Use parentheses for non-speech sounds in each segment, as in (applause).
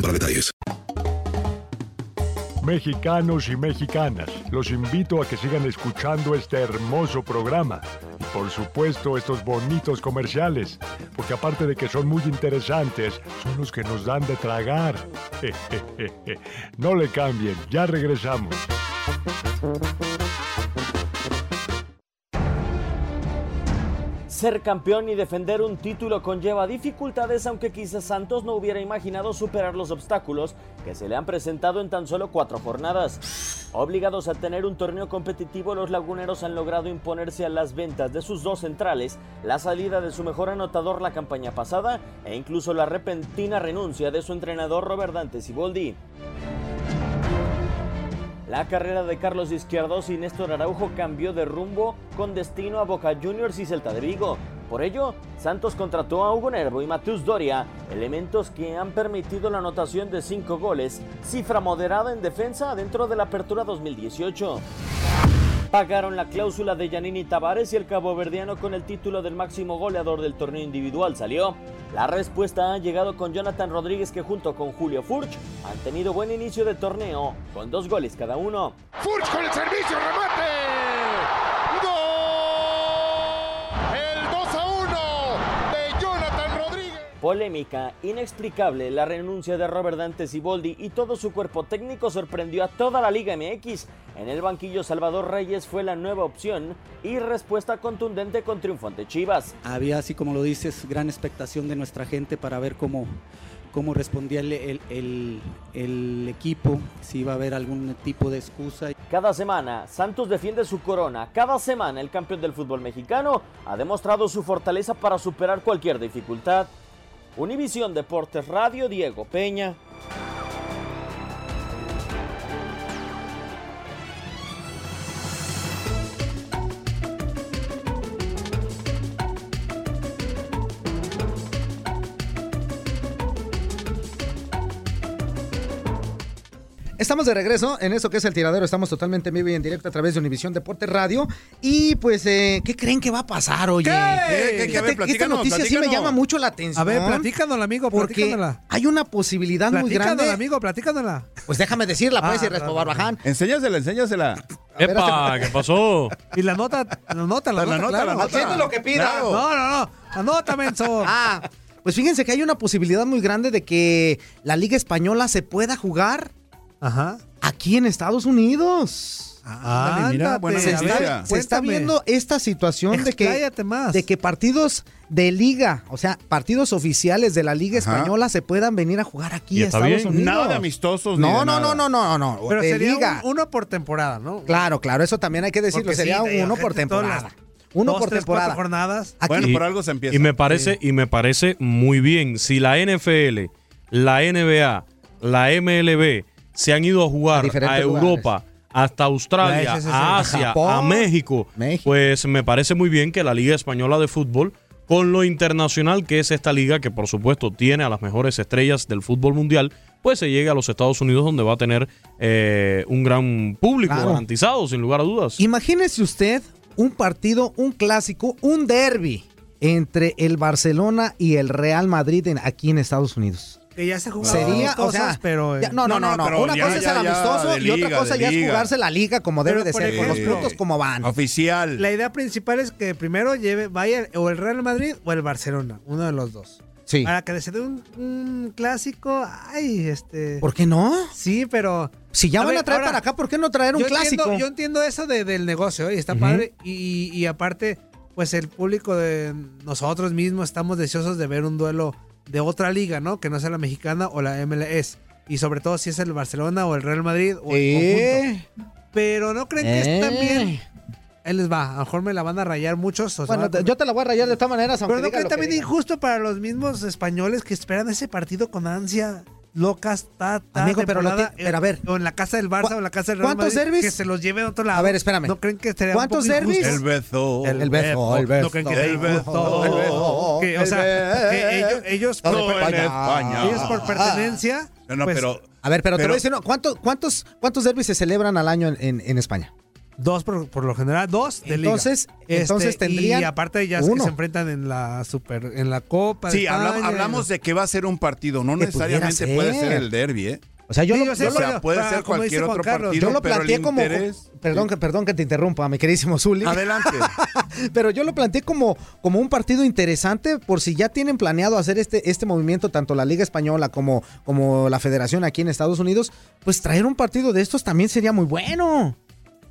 para detalles. Mexicanos y mexicanas, los invito a que sigan escuchando este hermoso programa y por supuesto estos bonitos comerciales, porque aparte de que son muy interesantes, son los que nos dan de tragar. (laughs) No le cambien, ya regresamos. Ser campeón y defender un título conlleva dificultades, aunque quizás Santos no hubiera imaginado superar los obstáculos que se le han presentado en tan solo cuatro jornadas. Obligados a tener un torneo competitivo, los laguneros han logrado imponerse a las ventas de sus dos centrales, la salida de su mejor anotador la campaña pasada e incluso la repentina renuncia de su entrenador Robert Dante Siboldi. La carrera de Carlos Izquierdos y Néstor Araujo cambió de rumbo con destino a Boca Juniors y Celta de Vigo. Por ello, Santos contrató a Hugo Nervo y Mateus Doria, elementos que han permitido la anotación de cinco goles, cifra moderada en defensa dentro de la apertura 2018. Pagaron la cláusula de Yanini Tavares y el caboverdiano con el título del máximo goleador del torneo individual salió. La respuesta ha llegado con Jonathan Rodríguez que junto con Julio Furch han tenido buen inicio de torneo con dos goles cada uno. Furch con el servicio, remate. ¡Gol! El 2 a 1 de Jonathan Rodríguez. Polémica, inexplicable, la renuncia de Robert Dante Siboldi y todo su cuerpo técnico sorprendió a toda la Liga MX. En el banquillo Salvador Reyes fue la nueva opción y respuesta contundente con triunfo ante Chivas. Había, así como lo dices, gran expectación de nuestra gente para ver cómo, cómo respondía el, el- el- el equipo, si iba a haber algún tipo de excusa. Cada semana Santos defiende su corona. Cada semana el campeón del fútbol mexicano ha demostrado su fortaleza para superar cualquier dificultad. Univisión Deportes Radio Diego Peña. Estamos de regreso en eso que es el tiradero. Estamos totalmente en vivo y en directo a través de Univisión Deporte Radio. Y pues, eh, ¿qué creen que va a pasar, oye? ¿Qué? ¿Qué? ¿Qué? Fíjate A ver, esta platícanos, noticia sí me llama mucho la atención. A ver, platícanos, amigo, Porque platícanosla. hay una posibilidad muy Platícanosla, grande. amigo, platícanosla. Pues déjame decirla, pues, Ah, y Respo Barbaján. Enséñasela, enséñasela. Epa, ¿qué pasó? (laughs) Y la nota, la nota, la, La nota, nota, claro. la nota. Haciendo lo que pida. Claro. No, no, no. Anota, menso. (laughs) Ah, pues fíjense que hay una posibilidad muy grande de que la Liga Española se pueda jugar Ajá. aquí en Estados Unidos. Ándale, mira, buena se, está, se está Cuéntame. viendo esta situación de que, más. de que partidos de liga, o sea, partidos oficiales de la Liga Ajá. Española se puedan venir a jugar aquí ¿Y a Estados bien? Unidos. Nada de amistosos ni No, de no, nada. no, no, no, no, Pero de sería liga. un- uno por temporada, ¿no? Claro, claro, eso también hay que decirlo, Porque sería sí, uno por temporada. Uno dos, por tres, temporada. jornadas. Aquí- Bueno, Y- por algo se empieza. Y me parece, y me parece muy bien. Si la NFL la NBA, la MLB se han ido a jugar a, Europa, hasta Australia, SSC, a Asia, Japón, a México, México. pues me parece muy bien que la Liga Española de Fútbol, con lo internacional que es esta liga, que por supuesto tiene a las mejores estrellas del fútbol mundial, pues se llegue a los Estados Unidos donde va a tener eh, un gran público Claro. garantizado, sin lugar a dudas. Imagínese usted un partido, un clásico, un derby entre el Barcelona y el Real Madrid en- aquí en Estados Unidos. Que ya se jugó Sería, o sea, pero... ya- no, no, no, no, pero Una ya, cosa es el ya, amistoso y otra cosa ya es jugarse la liga como debe Pero, de ser, con los puntos como van. Oficial. La idea principal es que primero lleve, vaya o el Real Madrid o el Barcelona, uno de los dos. Sí. Para que se dé un, un clásico, ay, este... ¿Por qué no? Sí, pero... Si ya A van ver, a traer ahora, para acá, ¿por qué no traer un yo clásico? Entiendo, yo entiendo eso de- del negocio, ¿eh? y está padre. Y, y aparte, pues el público de nosotros mismos estamos deseosos de ver un duelo de otra liga, ¿no? Que no sea la mexicana o la MLS. Y sobre todo si es el Barcelona o el Real Madrid o el Eh. conjunto. Pero no creen que Eh. es también... Ahí les va, a lo mejor me la van a rayar muchos. o Bueno, te- yo te la voy a rayar de maneras, aunque pero no creen que también injusto para los mismos españoles que esperan ese partido con ansia locas, ta, ta, Amigo, pero lo pero a ver. O en la casa del Barça o en la casa del Real ¿Cuántos Madrid, derbis? Que se los lleven a otro lado. A ver, espérame. ¿No creen que sería un ¿Cuántos poco injusto? El beso. El, el beso, el beso. No creen que El beso, El beso. Que, o sea, que ellos, ellos, por, España. ellos por pertenencia. No, no, pues, pero. A ver, pero, te Pero- voy a decir, no, ¿cuántos, cuántos, ¿cuántos derbis se celebran al año en, en- en España? Dos por, por lo general, dos de liga. Entonces- Este, entonces tendrían Y aparte ya es que uno. se enfrentan en la super, en la Copa Sí, hablamos de que va a ser un partido, no necesariamente puede ser. el derby, ¿eh? O sea, yo Sí, lo, yo sé, yo o lo- sea, puede para- ser cualquier otro Carlos, partido, yo lo pero el planteé como, interés- perdón que perdón que te interrumpa, mi queridísimo Zuli, Adelante. (laughs) pero yo lo planteé como, como un partido interesante por si ya tienen planeado hacer este, este movimiento, tanto la Liga Española como, como la Federación aquí en Estados Unidos, pues traer un partido de estos también sería muy bueno.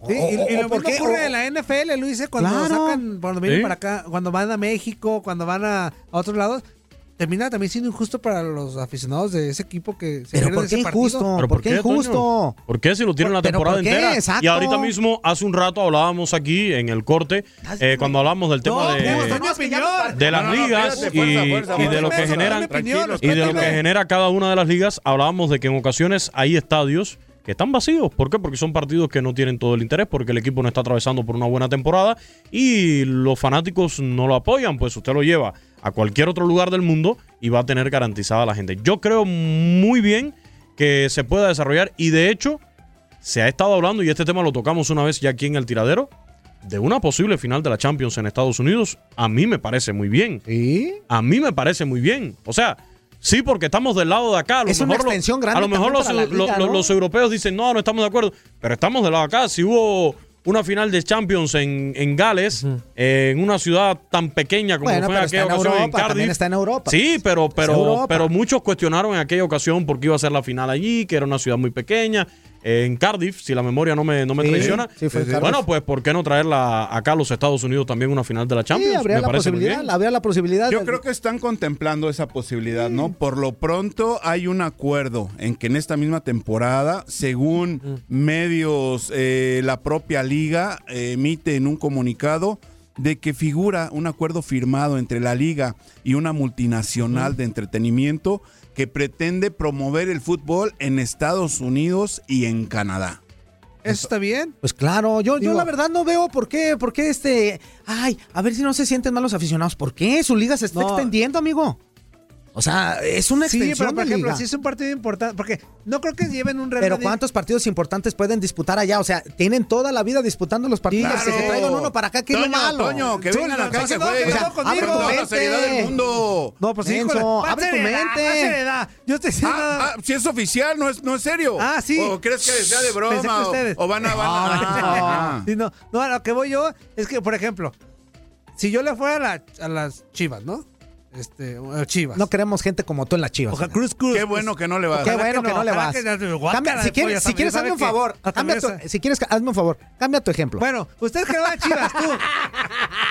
Sí, y, O- y o- lo mismo qué- ocurre o- en la NFL, lo hice cuando Claro. sacan, cuando vienen Sí. para acá, cuando van a México, cuando van a, a otros lados, termina también siendo injusto para los aficionados de ese equipo que se Pero ¿por qué injusto? ¿Pero ¿Por qué injusto? ¿Por qué si lo tienen la ¿Pero temporada entera? Exacto. Y ahorita mismo, hace un rato hablábamos aquí en el corte, eh, cuando hablamos del tema No, de, opinión. de las No, no, no, ligas y, fuerza, fuerza, y de lo que Eso, generan y de lo que genera cada una de las ligas, hablábamos de que en ocasiones hay estadios que están vacíos. ¿Por qué? Porque son partidos que no tienen todo el interés, porque el equipo no está atravesando por una buena temporada y los fanáticos no lo apoyan. Pues usted lo lleva a cualquier otro lugar del mundo y va a tener garantizada la gente. Yo creo muy bien que se pueda desarrollar y de hecho se ha estado hablando y este tema lo tocamos una vez ya aquí en el tiradero de una posible final de la Champions en Estados Unidos. A mí me parece muy bien. ¿Sí? A mí me parece muy bien. O sea, sí, porque estamos del lado de acá. A lo Es una mejor lo- extensión grande A lo mejor los, para la liga, lo- ¿no? los europeos dicen, no, no estamos de acuerdo. Pero estamos del lado de acá. Si hubo una final de Champions en, en Gales, eh, en una ciudad tan pequeña como Bueno, fue aquella está ocasión en Europa, también Cardiff. está en Europa. Sí, pero, pero, pero muchos cuestionaron en aquella ocasión porque iba a ser la final allí, que era una ciudad muy pequeña. Eh, en Cardiff, si la memoria no me, no me Sí, traiciona. sí, fue en Cardiff. bueno, pues ¿por qué no traerla acá a los Estados Unidos también una final de la Champions? Sí, habría me la parece muy posibilidad, bien. habría la posibilidad. Yo de- creo que están contemplando esa posibilidad, ¿no? Por lo pronto hay un acuerdo en que en esta misma temporada, según medios, eh, la propia liga eh, emite en un comunicado de que figura un acuerdo firmado entre la liga y una multinacional de entretenimiento que pretende promover el fútbol en Estados Unidos y en Canadá. ¿Eso está bien? Pues claro, yo, yo la verdad no veo por qué, por qué este. Ay, a ver si no se sienten mal los aficionados. ¿Por qué? Su liga se está No. extendiendo, amigo. O sea, es una Sí, extensión pero por de ejemplo, liga. si es un partido importante, porque no creo que lleven un Real Pero Madrid- ¿cuántos partidos importantes pueden disputar allá? O sea, tienen toda la vida disputando los partidos. Claro. Que se traigan uno para acá, ¿qué es lo malo? Toño, que Sí, vengan no, acá no, no, jueguen. que no, O sea, abre con toda la seriedad del mundo. No, pues Menso, híjole, ¿cuál abre tu mente. ¿Cuál seriedad? Yo estoy diciendo... Ah, ah, si es oficial, no es, no es serio. Ah, sí. ¿O crees que sea de que broma? o-. O, van a... Van a ah. Sí, no, no, a lo que voy yo es que, por ejemplo, si yo le fuera a, la- a las chivas, ¿no? Este, chivas. No queremos gente como tú en las chivas. Ojalá, Cruz Cruz. Qué bueno que no le vas. Qué bueno que no le vas. Cambia- si quieres, si quieres ¿sabe hazme un favor. Cambia tu- si quieres, hazme un favor. Cambia tu ejemplo. Bueno, usted que va a Chivas, tú.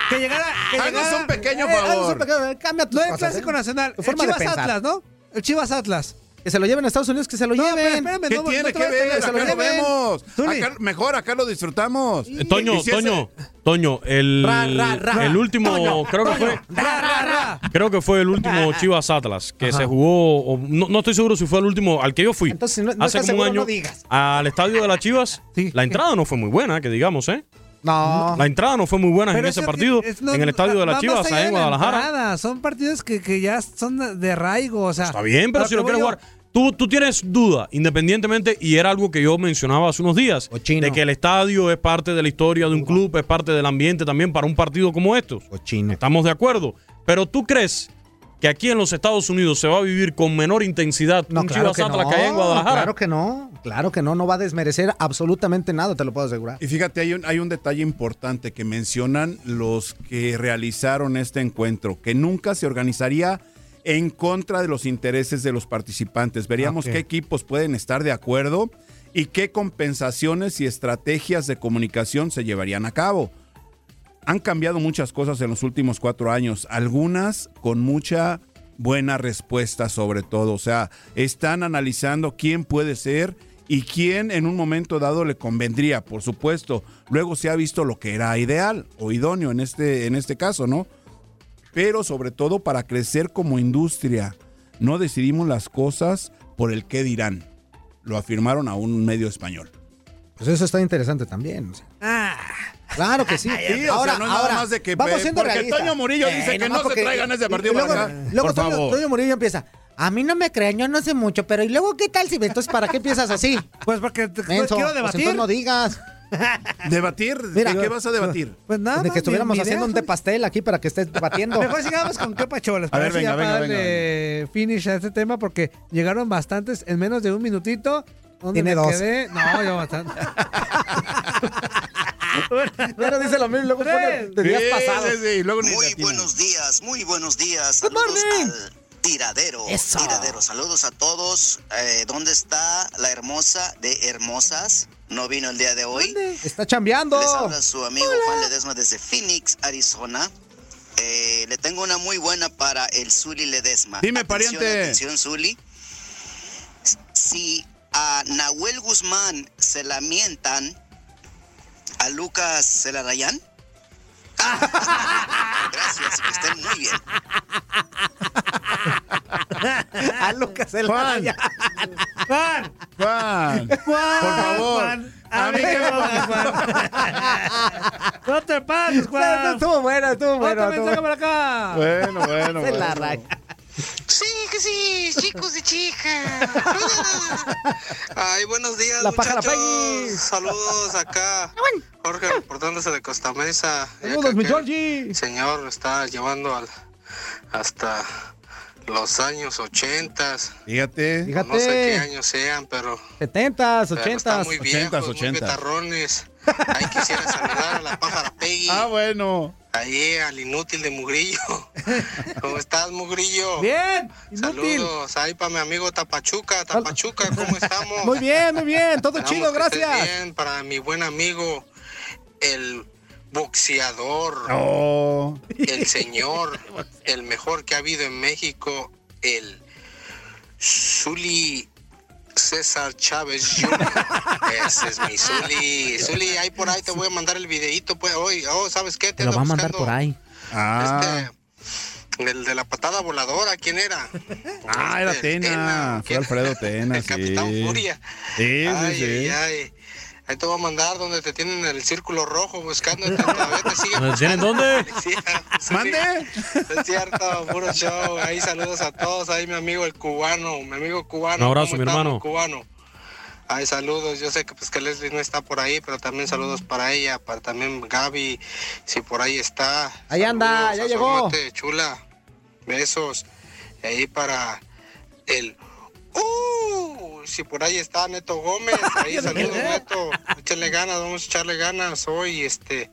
Que llegara. Que Haznos llegara un pequeño Eh, haznos favor. un pequeño- cambia tus No es clásico ¿eh? nacional. Tu El Chivas pensar. Atlas, ¿no? El Chivas Atlas. Que se lo lleven a Estados Unidos, que se lo No, pero lleven. espérame, ¿Qué no, tiene no te que ver? Acá que lo lo lleven. vemos. Acá- mejor acá lo disfrutamos. Eh, Toño, ese- Toño, Toño, el, Ra, ra, ra. el último, Toño, creo que fue, Ra, ra, ra. creo que fue el último Chivas Atlas que se jugó, o no, no estoy seguro si fue el último al que yo fui. Entonces, no- no hace como un año no digas. al estadio de las Chivas. Sí. La entrada no fue muy buena, que digamos, ¿eh? No. La entrada no fue muy buena en ese partido, es- no, en el estadio de las Chivas, allá en la Guadalajara. entrada, Son partidos que, que ya son de arraigo, o sea. Está bien, pero si lo quieres jugar. Tú, tú tienes duda, independientemente, y era algo que yo mencionaba hace unos días, Cochino. de que el estadio es parte de la historia de un club, es parte del ambiente también para un partido como estos. Cochino. Estamos de acuerdo. Pero tú crees que aquí en los Estados Unidos se va a vivir con menor intensidad No, un claro Chivas que Atlas no. que hay en Guadalajara? Claro que no. Claro que no. No va a desmerecer absolutamente nada, te lo puedo asegurar. Y fíjate, hay un, hay un detalle importante que mencionan los que realizaron este encuentro, que nunca se organizaría en contra de los intereses de los participantes. Veríamos qué equipos pueden estar de acuerdo y qué compensaciones y estrategias de comunicación se llevarían a cabo. Han cambiado muchas cosas en los últimos cuatro años, algunas con mucha buena respuesta sobre todo. O sea, están analizando quién puede ser y quién en un momento dado le convendría, por supuesto. Luego se ha visto lo que era ideal o idóneo en este, en este caso, ¿no? Pero sobre todo para crecer como industria. No decidimos las cosas por el qué dirán. Lo afirmaron a un medio español. Pues eso está interesante también. o sea. Ah, Claro que (laughs) sí. Sí, o sea, no nada más de que, vamos siendo porque realistas. Toño Murillo dice que no se traigan ese partido luego, para acá. Luego Por Toño, favor. Toño Murillo empieza. A mí no me creen, yo no sé mucho, pero ¿y luego qué tal si entonces para qué empiezas así? (laughs) pues porque te- Menso, quiero pues debatir. entonces no digas. (laughs) ¿Debatir? Mira, ¿De qué vas a debatir? Pues nada, de que estuviéramos mi- mi haciendo un de pastel aquí para que estés debatiendo. Mejor sigamos con qué pacholas. A ver, para venga, venga, darle finish a este tema porque llegaron bastantes en menos de un minutito. ¿Dónde Tiene me dos. quedé? No, yo bastante. (laughs) Pero dice lo mismo, luego pone de días Sí, pasados. sí, sí, y luego Muy buenos días, muy buenos días. Good Saludos morning. al tiradero. Eso. Tiradero, saludos a todos. Eh, ¿Dónde está la hermosa de hermosas? No vino el día de hoy. Está chambeando. Les habla su amigo Juan Ledesma desde Phoenix, Arizona. Eh, le tengo una muy buena para el Zuli Ledesma. Dime, Atención, pariente. Atención, Zuli. Si a Nahuel Guzmán se la mientan, a Lucas se la rayan. Gracias, que estén muy bien. (laughs) A Lucas el Juan. Juan, Juan, Juan, por favor. Juan, A mí que Juan. (laughs) No te pases, Juan. Estuvo bueno, estuvo bueno. Otro estuvo mensaje bueno. para acá. Bueno, bueno, Se la bueno. Sí, que sí, chicos y chicas. (laughs) Ay, buenos días, La pájara muchachos. Peggy. Saludos acá. Jorge reportándose de Costa Mesa. Saludos, mi Georgie. Señor está llevando al, hasta los años 80. Fíjate. Fíjate. No sé qué años sean, pero, 70s, pero están 80s. muy viejos, 80s, muy 80s. betarrones. Ahí quisiera saludar a la pájara Peggy. Ah, bueno. Ahí al inútil de Mugrillo. (laughs) ¿Cómo estás, Mugrillo? Bien, inútil. Saludos ahí para mi amigo Tapachuca. Tapachuca, ¿cómo estamos? Muy bien, muy bien. Todo Esperamos chido, gracias. Bien, para mi buen amigo, el boxeador, Oh. el señor, el mejor que ha habido en México, el Zuli César Chávez Jr. (laughs) Ese es mi Zuli. Zuli, ahí por ahí te voy a mandar el videito. Pues, hoy, oh, ¿sabes qué? Te Te lo va a mandar por ahí. Ah, Este, el de la patada voladora, ¿quién era? ah era Este, Tena. Fue. Alfredo Tena, El sí. Capitán Furia. Sí, sí, ay, sí. ay, ay. Ahí te voy a mandar donde te tienen el círculo rojo buscando. Todavía te siguen ¿Me tienen dónde? Sí, (laughs) sí, ¿Mande? Es cierto, puro show. Ahí saludos a todos. Ahí mi amigo el cubano, mi amigo cubano. Un abrazo, ¿Cómo mi hermano. Cubano. Ahí saludos. Yo sé que pues que Leslie no está por ahí, pero también saludos para ella, para también Gaby, si por ahí está. Ahí anda, ya llegó. chula. Besos. Y ahí para el Uh, si por ahí está Neto Gómez, ahí (laughs) saludos Neto, échale ganas, vamos a echarle ganas hoy, este,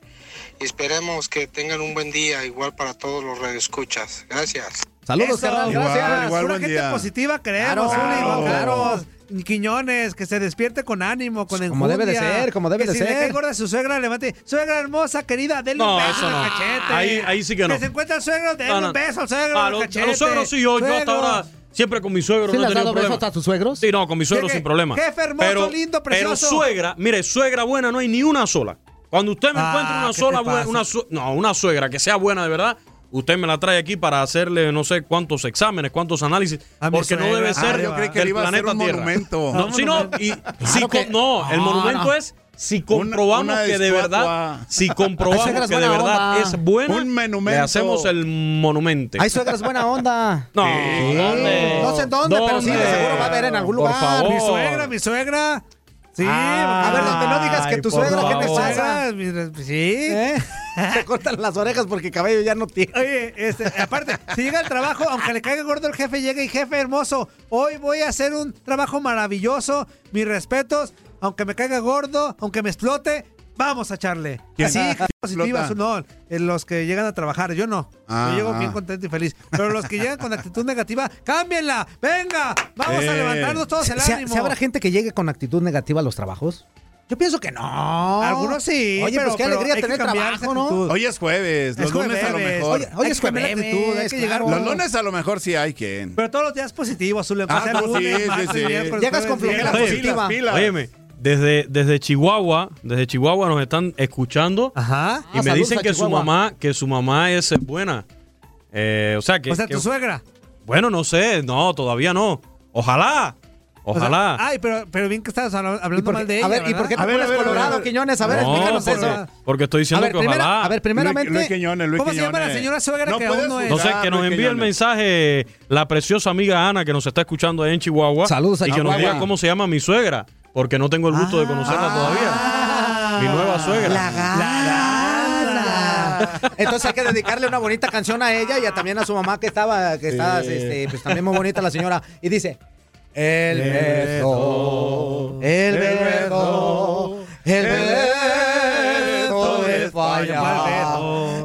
y esperemos que tengan un buen día, igual para todos los radioescuchas. Gracias. Saludos. Igual, Gracias. igual. Pura buen gente día. positiva queremos, Claro, claro. claro. Quiñones, que se despierte con ánimo, con Como debe de enjundia. ser, como debe que de si ser. le cae gorda a su suegra, levante. Suegra hermosa, querida, denle No, un beso no. cachete. Ahí- ahí sí que no. Que se encuentra el suegro, denle No, no. un beso al suegro A los- a cachete. los suegros sí, yo- yo hasta ahora Siempre con mi suegro ¿Sí no le has dado problema. besos a tus suegros? Sí, no, con mi suegro Jefe, sin problema. jefe hermoso, pero, lindo, Pero precioso. suegra, mire, suegra buena no hay ni una sola. Cuando usted me Ah, encuentre una ¿qué sola, te bue- pasa? una su- no, una suegra que sea buena de verdad, usted me la trae aquí para hacerle no sé cuántos exámenes, cuántos análisis, A porque no debe Ah, ser yo creí que del iba a hacer planeta un Tierra. monumento. No, No, sí, no, y si que- no, el monumento no. es si comprobamos una que de verdad, si comprobamos que de verdad onda. es buena, Un monumento. le hacemos el monumento. Hay suegras buena onda. No, Sí. ¿dónde? No sé en dónde, pero sí, de ¿Dónde? seguro va a haber en algún Por lugar. favor. Mi suegra, mi suegra. Sí, a ver, donde no digas que tu por suegra, ¿qué te favor. pasa? suegra, mi- sí. ¿Eh? (laughs) Se cortan las orejas porque cabello ya no tiene. Oye, este, aparte, si llega al trabajo, aunque le caiga gordo el jefe, llega y jefe hermoso, hoy voy a hacer un trabajo maravilloso, mis respetos, aunque me caiga gordo, aunque me explote, vamos a echarle. ¿Quién Así, positivas, no, eh, los que llegan a trabajar, yo no. Ah, yo llego ah. bien contento y feliz. Pero los que llegan con actitud negativa, cámbienla, venga, vamos a Eh. levantarnos todos el ¿Se, ánimo. se habrá gente que llegue con actitud negativa a los trabajos? Yo pienso que no. Algunos sí, Oye, pero- pues qué pero alegría tener trabajo, ¿no? Hoy es jueves, los Es lunes a lo mejor. Hoy Hay es jueves, actitud, hay que llegar claro. Los lunes a lo mejor sí hay quien. Pero todos los días positivos, Zule. Ah, no, lunes, sí, sí, sí. Llegas con flojera positiva. pilas. Óyeme, desde, desde Chihuahua, desde Chihuahua nos están escuchando Ajá. y Ah, me saludos dicen a que su Chihuahua. mamá, que su mamá es buena. Eh, o sea que, O sea, que- tu suegra. bueno, no sé, no, todavía no. Ojalá, O sea, ojalá. ay, pero, pero bien que estabas habla- ¿Y hablando por mal de ella. a ver, ¿y por qué te A ver, pones colorado. Quiñones? A ver, no, explícanos porque, eso. porque estoy diciendo A ver, que primera- ojalá. a ver, primeramente, Luis, Luis Quiñones, Luis ¿Cómo se llama la Quiñones. señora suegra No que aún puedes no es? No sé, juzgar, que nos Luis envíe el Quiñones. mensaje la preciosa amiga Ana que nos está escuchando ahí en Chihuahua. Saludos a Y que nos Chihuahua. diga cómo se llama mi suegra, porque no tengo el gusto de conocerla todavía. Mi nueva suegra. La gana. Entonces hay que dedicarle una bonita canción a ella y a- también a su mamá que estaba, que está, este, pues también muy bonita la señora. Y dice, el beso, el beso, el beso de falla.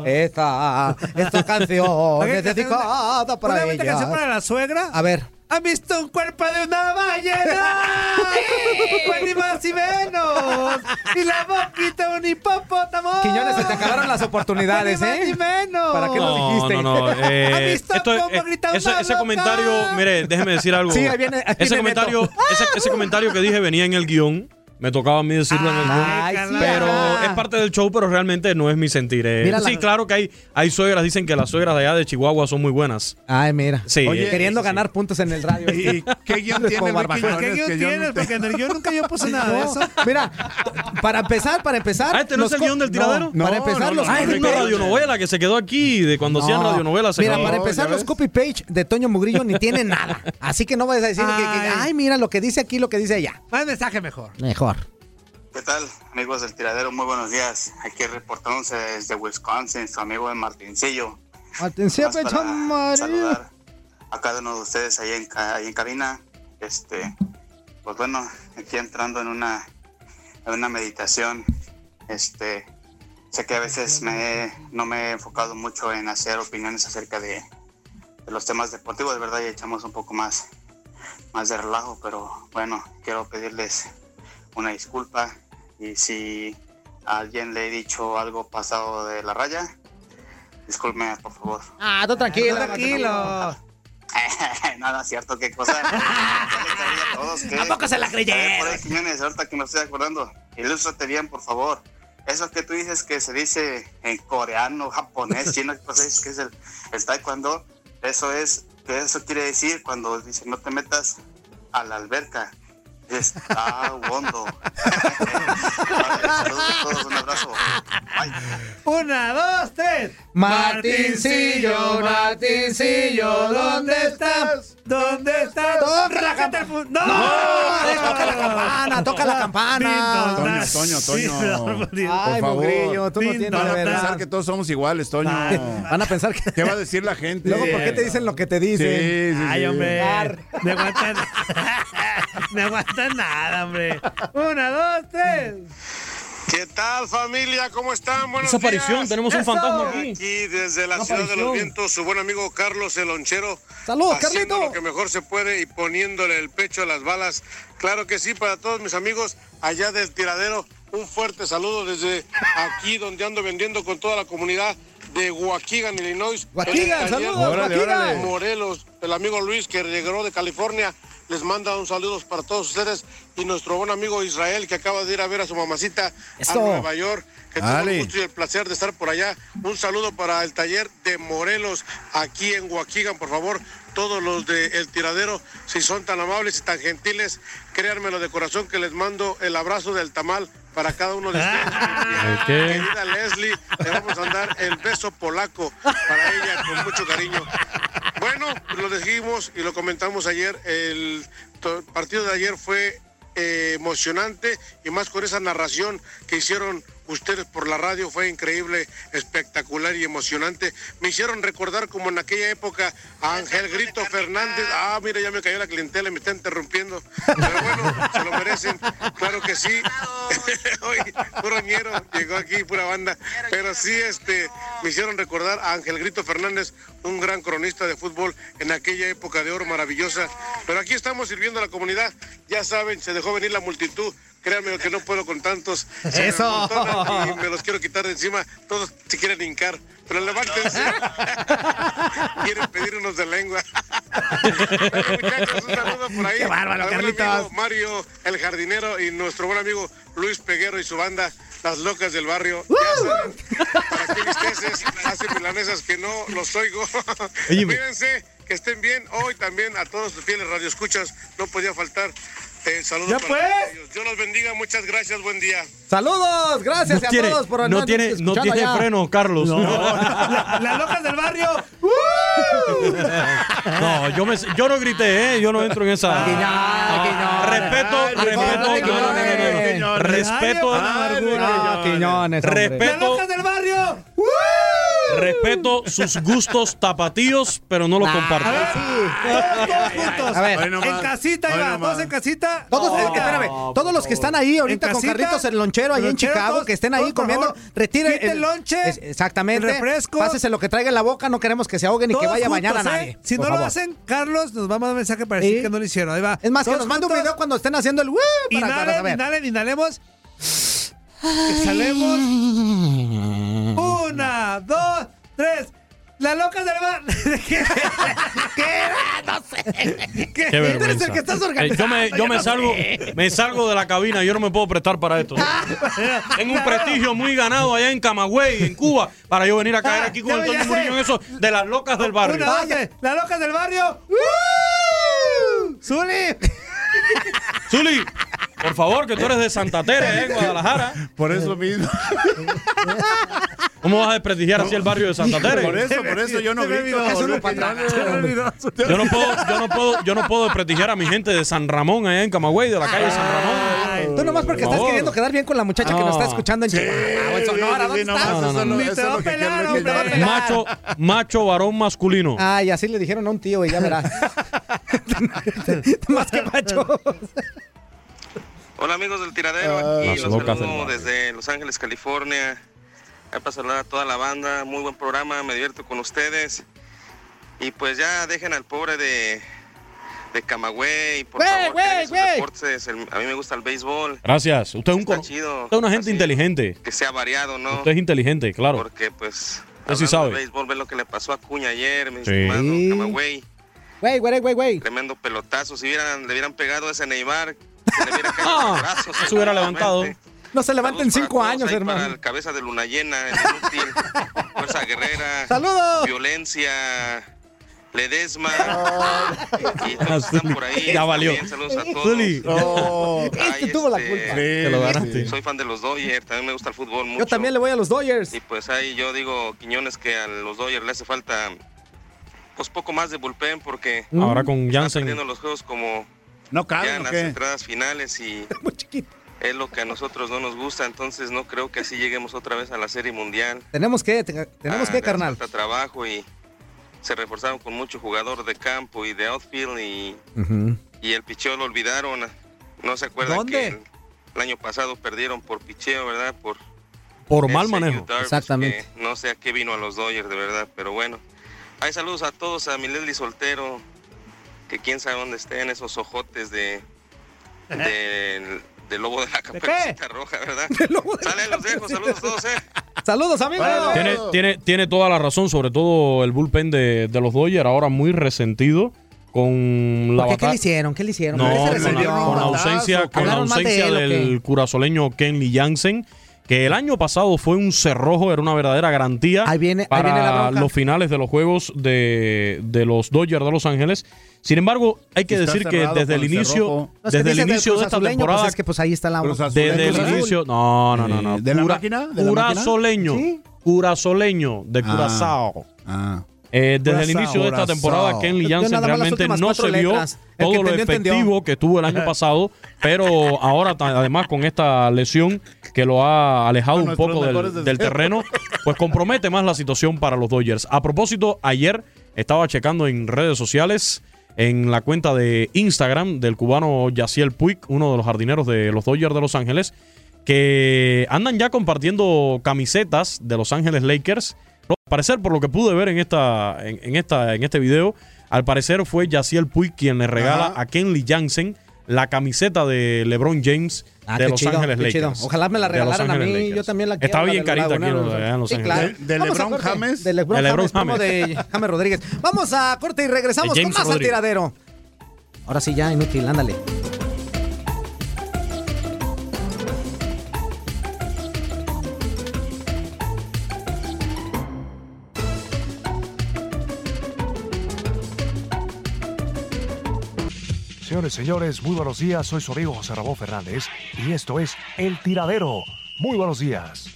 Esta, esta canción es dedicada para bonita canción para ella. la suegra. A ver. ¿Han visto un cuerpo de una ballena? (laughs) Pues ni más y menos. Y la boquita de un hipopótamo. Quiñones, se te acabaron las oportunidades, Pues ni más ¿eh? ni menos. ¿Para qué lo No, dijiste? no, no. (laughs) eh, ¿Ha visto esto- cómo eh, grita ese, una ese loca? comentario, mire, déjeme decir algo. Sí, ahí viene- ahí ese viene comentario, ese comentario que dije venía en el guion. Me tocaba a mí decirlo en el guion. Ay, sí, Pero ajá. es parte del show, pero realmente no es mi sentir. eh. Mira sí, la- claro que hay, hay suegras, dicen que las suegras de allá de Chihuahua son muy buenas. Ay, mira. Sí. Oye, Queriendo sí, sí. ganar puntos en el radio. ¿Y qué guion tiene Como. ¿Qué guion que yo no tienes? te- Porque en el guion nunca yo puse nada de No, eso. Mira, para empezar, para empezar. Ah, ¿este no es los el guion del tiradero? No, para No, empezar, no, los no, Ah, es no, una no, radionovela que se quedó aquí de cuando hacían No. radionovelas. se Mira, acabó. para No, empezar, ya los ves. copy page de Toño Mugrillo ni tienen nada. Así que no vayas a decir que, que, Ay. ay, mira lo que dice aquí, lo que dice allá. Más mensaje mejor. Mejor. ¿Qué tal, amigos del tiradero? Muy buenos días. Aquí reportándose desde Wisconsin, su amigo de Martincillo. Amarillo. saludar a cada uno de ustedes ahí en, ahí en cabina. Este, pues bueno, aquí entrando en una, en una meditación. Este, sé que a veces me, no me he enfocado mucho en hacer opiniones acerca de, de los temas deportivos, de verdad, y echamos un poco más, más de relajo, pero bueno, quiero pedirles una disculpa y si a alguien le he dicho algo pasado de la raya, discúlpeme por favor. Ah, tú tranquilo. Tranquilo. (laughs) Nada, cierto, qué cosa. (laughs) A se la creyeron. por ahí, Quiñones, ahorita que me estoy acordando, ilústrate bien, por favor. Eso que tú dices que se dice en coreano, japonés, (laughs) chino, ¿qué cosa es que es el, el taekwondo? Eso es, que eso quiere decir cuando dice no te metas a la alberca. Es taekwondo. (laughs) Vale, saludos a todos, un abrazo. Una, dos, tres. Martincillo, Martincillo, ¿dónde estás? ¿Dónde estás? Rájate el fu- ¡No! No, toca la campana, toca la campana. Toño, Toño, Toño. Ay, Por favor. Mugrillo, tú no tienes la Van a pensar verdad. que todos somos iguales, Toño. Van a pensar que. ¿Qué va a decir la gente? Luego, ¿por qué te dicen lo que te Sí, dicen? sí, Ay, sí. hombre. Ar. Me aguantan. (laughs) Me aguantan nada, hombre. Una, dos, tres. ¿Qué tal familia? ¿Cómo están? Buenos Esa aparición, días. tenemos un Eso. fantasma aquí. Aquí desde la Una ciudad de los vientos, su buen amigo Carlos el Lonchero. Saludos, haciendo Carlito. lo que mejor se puede y poniéndole el pecho a las balas. Claro que sí, para todos mis amigos allá del tiradero. Un fuerte saludo desde aquí donde ando vendiendo con toda la comunidad de Waukegan, Illinois. Waukegan, En el taller saludos, Órale, Waukegan. órale. Morelos. el amigo Luis que llegó de California. Les manda un saludo para todos ustedes y nuestro buen amigo Israel que acaba de ir a ver a su mamacita Eso. a Nueva York, que tuvo el gusto y el placer de estar por allá. Un saludo para el taller de Morelos aquí en Huaquigan, por favor. Todos los de El Tiradero, si son tan amables y tan gentiles, créanmelo de corazón que les mando el abrazo del tamal para cada uno de ustedes. Ok. Querida Leslie, le vamos a dar el beso polaco para ella con mucho cariño. Bueno, lo dijimos y lo comentamos ayer. El partido de ayer fue eh, emocionante y más con esa narración que hicieron ustedes por la radio fue increíble, espectacular y emocionante. Me hicieron recordar como en aquella época a Ángel Grito Fernández. Ah, mira, ya me cayó la clientela y me está interrumpiendo. Pero bueno, se lo merecen. Claro que sí. (laughs) Hoy, puro ñero, llegó aquí pura banda. Pero sí, este, me hicieron recordar a Ángel Grito Fernández, un gran cronista de fútbol en aquella época de oro maravillosa. Pero aquí estamos sirviendo a la comunidad. Ya saben, se dejó venir la multitud. Créanme que no puedo con tantos. (laughs) Me Eso. Y me los quiero quitar de encima. Todos se quieren hincar. Pero levántense. (laughs) quieren pedir unos de lengua. (laughs) Bueno, muchachos, un saludo por ahí. Qué bárbaro, Carlitos. Mario, el jardinero, y nuestro buen amigo Luis Peguero y su banda, Las Locas del Barrio. Ya saben, para visteces, hacen milanesas que no los oigo. Cuídense, que estén bien. Hoy también a todos los fieles radioescuchas, no podía faltar. Eh, saludos Ya para pues. ellos. Dios los bendiga, muchas gracias, buen día. Saludos, gracias No a tiene, todos por no andarnos tiene, no escuchando tiene allá. freno, Carlos. Las (laughs) locas del barrio. No, yo, me, yo no grité, ¿eh? Yo no entro en esa. Respeto, respeto. Ay, no, no, no, no, no. Respeto. No, Quiñones, hombre. Las Respeto, locas. Respeto sus gustos tapatíos, pero no los comparto. A ver, todos, todos juntos. A ver. En casita, Iván. Todos en casita. Todos, No. espérame, todos los que están ahí ahorita con casita, Carlitos el lonchero ahí en Chicago, todos- que estén ahí comiendo, favor, retire quite el lonche, exactamente, el refresco. pásese lo que traiga en la boca, no queremos que se ahoguen ni que vaya a bañar a ¿eh? nadie. Si no lo hacen, Carlos nos va a mandar un mensaje para Sí. decir que no lo hicieron. Ahí va. Es más, que nos mande un video cuando estén haciendo el para, Inhalen, inhalen, inhalemos. Exhalemos. Una, dos, tres. La loca del bar. (laughs) ¿Qué? ¿Qué? No sé. Qué Tú eres el que estás Eh, organizando. yo me, yo me salgo, me salgo de la cabina, yo no me puedo prestar para esto. Tengo un prestigio muy ganado allá en Camagüey, en Cuba, para yo venir a caer aquí con el. Murillo en eso de las locas del barrio. Una, dos, tres. La loca del barrio. ¡Zuli! Zuli, por favor, que tú eres de Santa Tere, ¿eh? en Guadalajara. Por eso mismo. ¿Cómo vas a desprestigiar así el barrio de Santa Tere? Por eso, por eso yo no grito. Yo no puedo, yo no puedo, yo no puedo desprestigiar a mi gente de San Ramón allá en Camagüey, de la calle San Ramón. Tú nomás porque Por estás queriendo quedar bien con la muchacha que nos está No. escuchando en Chihuahua, va a pelar, hombre. Macho, macho varón masculino. Ay, así le dijeron a un tío y ya verás. (laughs) (laughs) Más que macho. (laughs) Hola amigos del tiradero, Ah, aquí las los locas saludo desde Los Ángeles, California. Hay para saludar a toda la banda, muy buen programa, me divierto con ustedes. Y pues ya dejen al pobre de, de Camagüey, por Güey, favor, sus güey. deportes. El- a mí me gusta el béisbol, Gracias. Usted es un, cono- chido. usted es una gente así, inteligente. Que sea variado, ¿no? Usted es inteligente, claro. Porque pues... Usted sí sabe. béisbol, ve lo que le pasó a Cuña ayer, mi Sí. estimado Camagüey. Güey, güey, güey, güey. Tremendo pelotazo. Si hubieran, le hubieran pegado a ese Neymar, Ah, los brazos. se hubiera levantado. No se levanta en cinco años, hermano. Para el cabeza de luna llena, el inútil, (laughs) fuerza guerrera, ¡Saludos! violencia, ledesma (laughs) y todos están por ahí. Ya valió. También saludos a todos. Zuli, Oh, Este Ay, tuvo la este, culpa. te lo ganaste. Soy fan de los Dodgers, también me gusta el fútbol mucho. Yo también le voy a los Dodgers. Y pues ahí yo digo, Quiñones, que a los Dodgers le hace falta pues poco más de bullpen porque Ahora con están Jansen. perdiendo los juegos como ¿No ya caben en o las entradas finales y (laughs) Muy chiquito. es lo que a nosotros no nos gusta, entonces no creo que así lleguemos otra vez a la Serie Mundial. Tenemos que, te- tenemos Ah, que, les carnal. falta trabajo y se reforzaron con mucho jugador de campo y de outfield y, y el picheo lo olvidaron. No se acuerdan ¿Dónde? que el, el año pasado perdieron por picheo, ¿verdad? Por Por mal ese manejo. Yu Darvish Exactamente. que no sé a qué vino a los Dodgers, de verdad, pero bueno. Hay saludos a todos, a mi Leslie Soltero, que quién sabe dónde estén esos ojotes de del lobo de la caperucita roja, ¿verdad? (laughs) Sale, los dejo, saludos a todos, ¿eh? Saludos, amigos. Tiene, tiene, tiene toda la razón, sobre todo el bullpen de, de los Dodgers, ahora muy resentido con la ¿Por qué? ¿Qué le hicieron? ¿Qué le hicieron? No, ¿Por qué se con, la, con la ausencia, con la ¿Hablaron mal de ausencia del curazoleño Kenley Jansen, que el año pasado fue un cerrojo, era una verdadera garantía viene- ahí para viene la bronca. los finales de los juegos de, de los Dodgers de Los Ángeles. Sin embargo, hay que decir que desde el inicio. No, desde el inicio de esta Azuleño, temporada, pues es que pues ahí está la desde el inicio, no, no, no, no, Eh, ¿de la Cura- máquina? ¿De la máquina? curazoleño, curazoleño de Ah. Curazao. Ah. Eh, desde el inicio de esta temporada. Kenley Jansen realmente no se vio letras. Todo lo entendió. efectivo que tuvo el año (laughs) pasado, pero ahora además con esta lesión que lo ha alejado un poco del, del terreno, pues compromete más la situación para los Dodgers. A propósito, ayer estaba checando en redes sociales, en la cuenta de Instagram del cubano Yaciel Puig, uno de los jardineros de los Dodgers de Los Ángeles, que andan ya compartiendo camisetas de Los Ángeles Lakers. No, al parecer, por lo que pude ver en esta, en, en esta, en este video, al parecer fue Yaciel Puig quien le regala Ajá. a Kenley Jansen la camiseta de LeBron James Ah, de Los chido, Ángeles. Lakers. Ojalá me la regalaran a mí. Lakers. Yo también la quiero. Está bien de carita aquí en Los Sí, Ángeles. claro. ¿De- LeBron. James? De LeBron De LeBron James, de James Rodríguez. Vamos a corte y regresamos con más al tiradero. Ahora sí, ya, inútil, ándale. Señores, señores, muy buenos días. Soy su amigo José Ramón Fernández y esto es El Tiradero. Muy buenos días.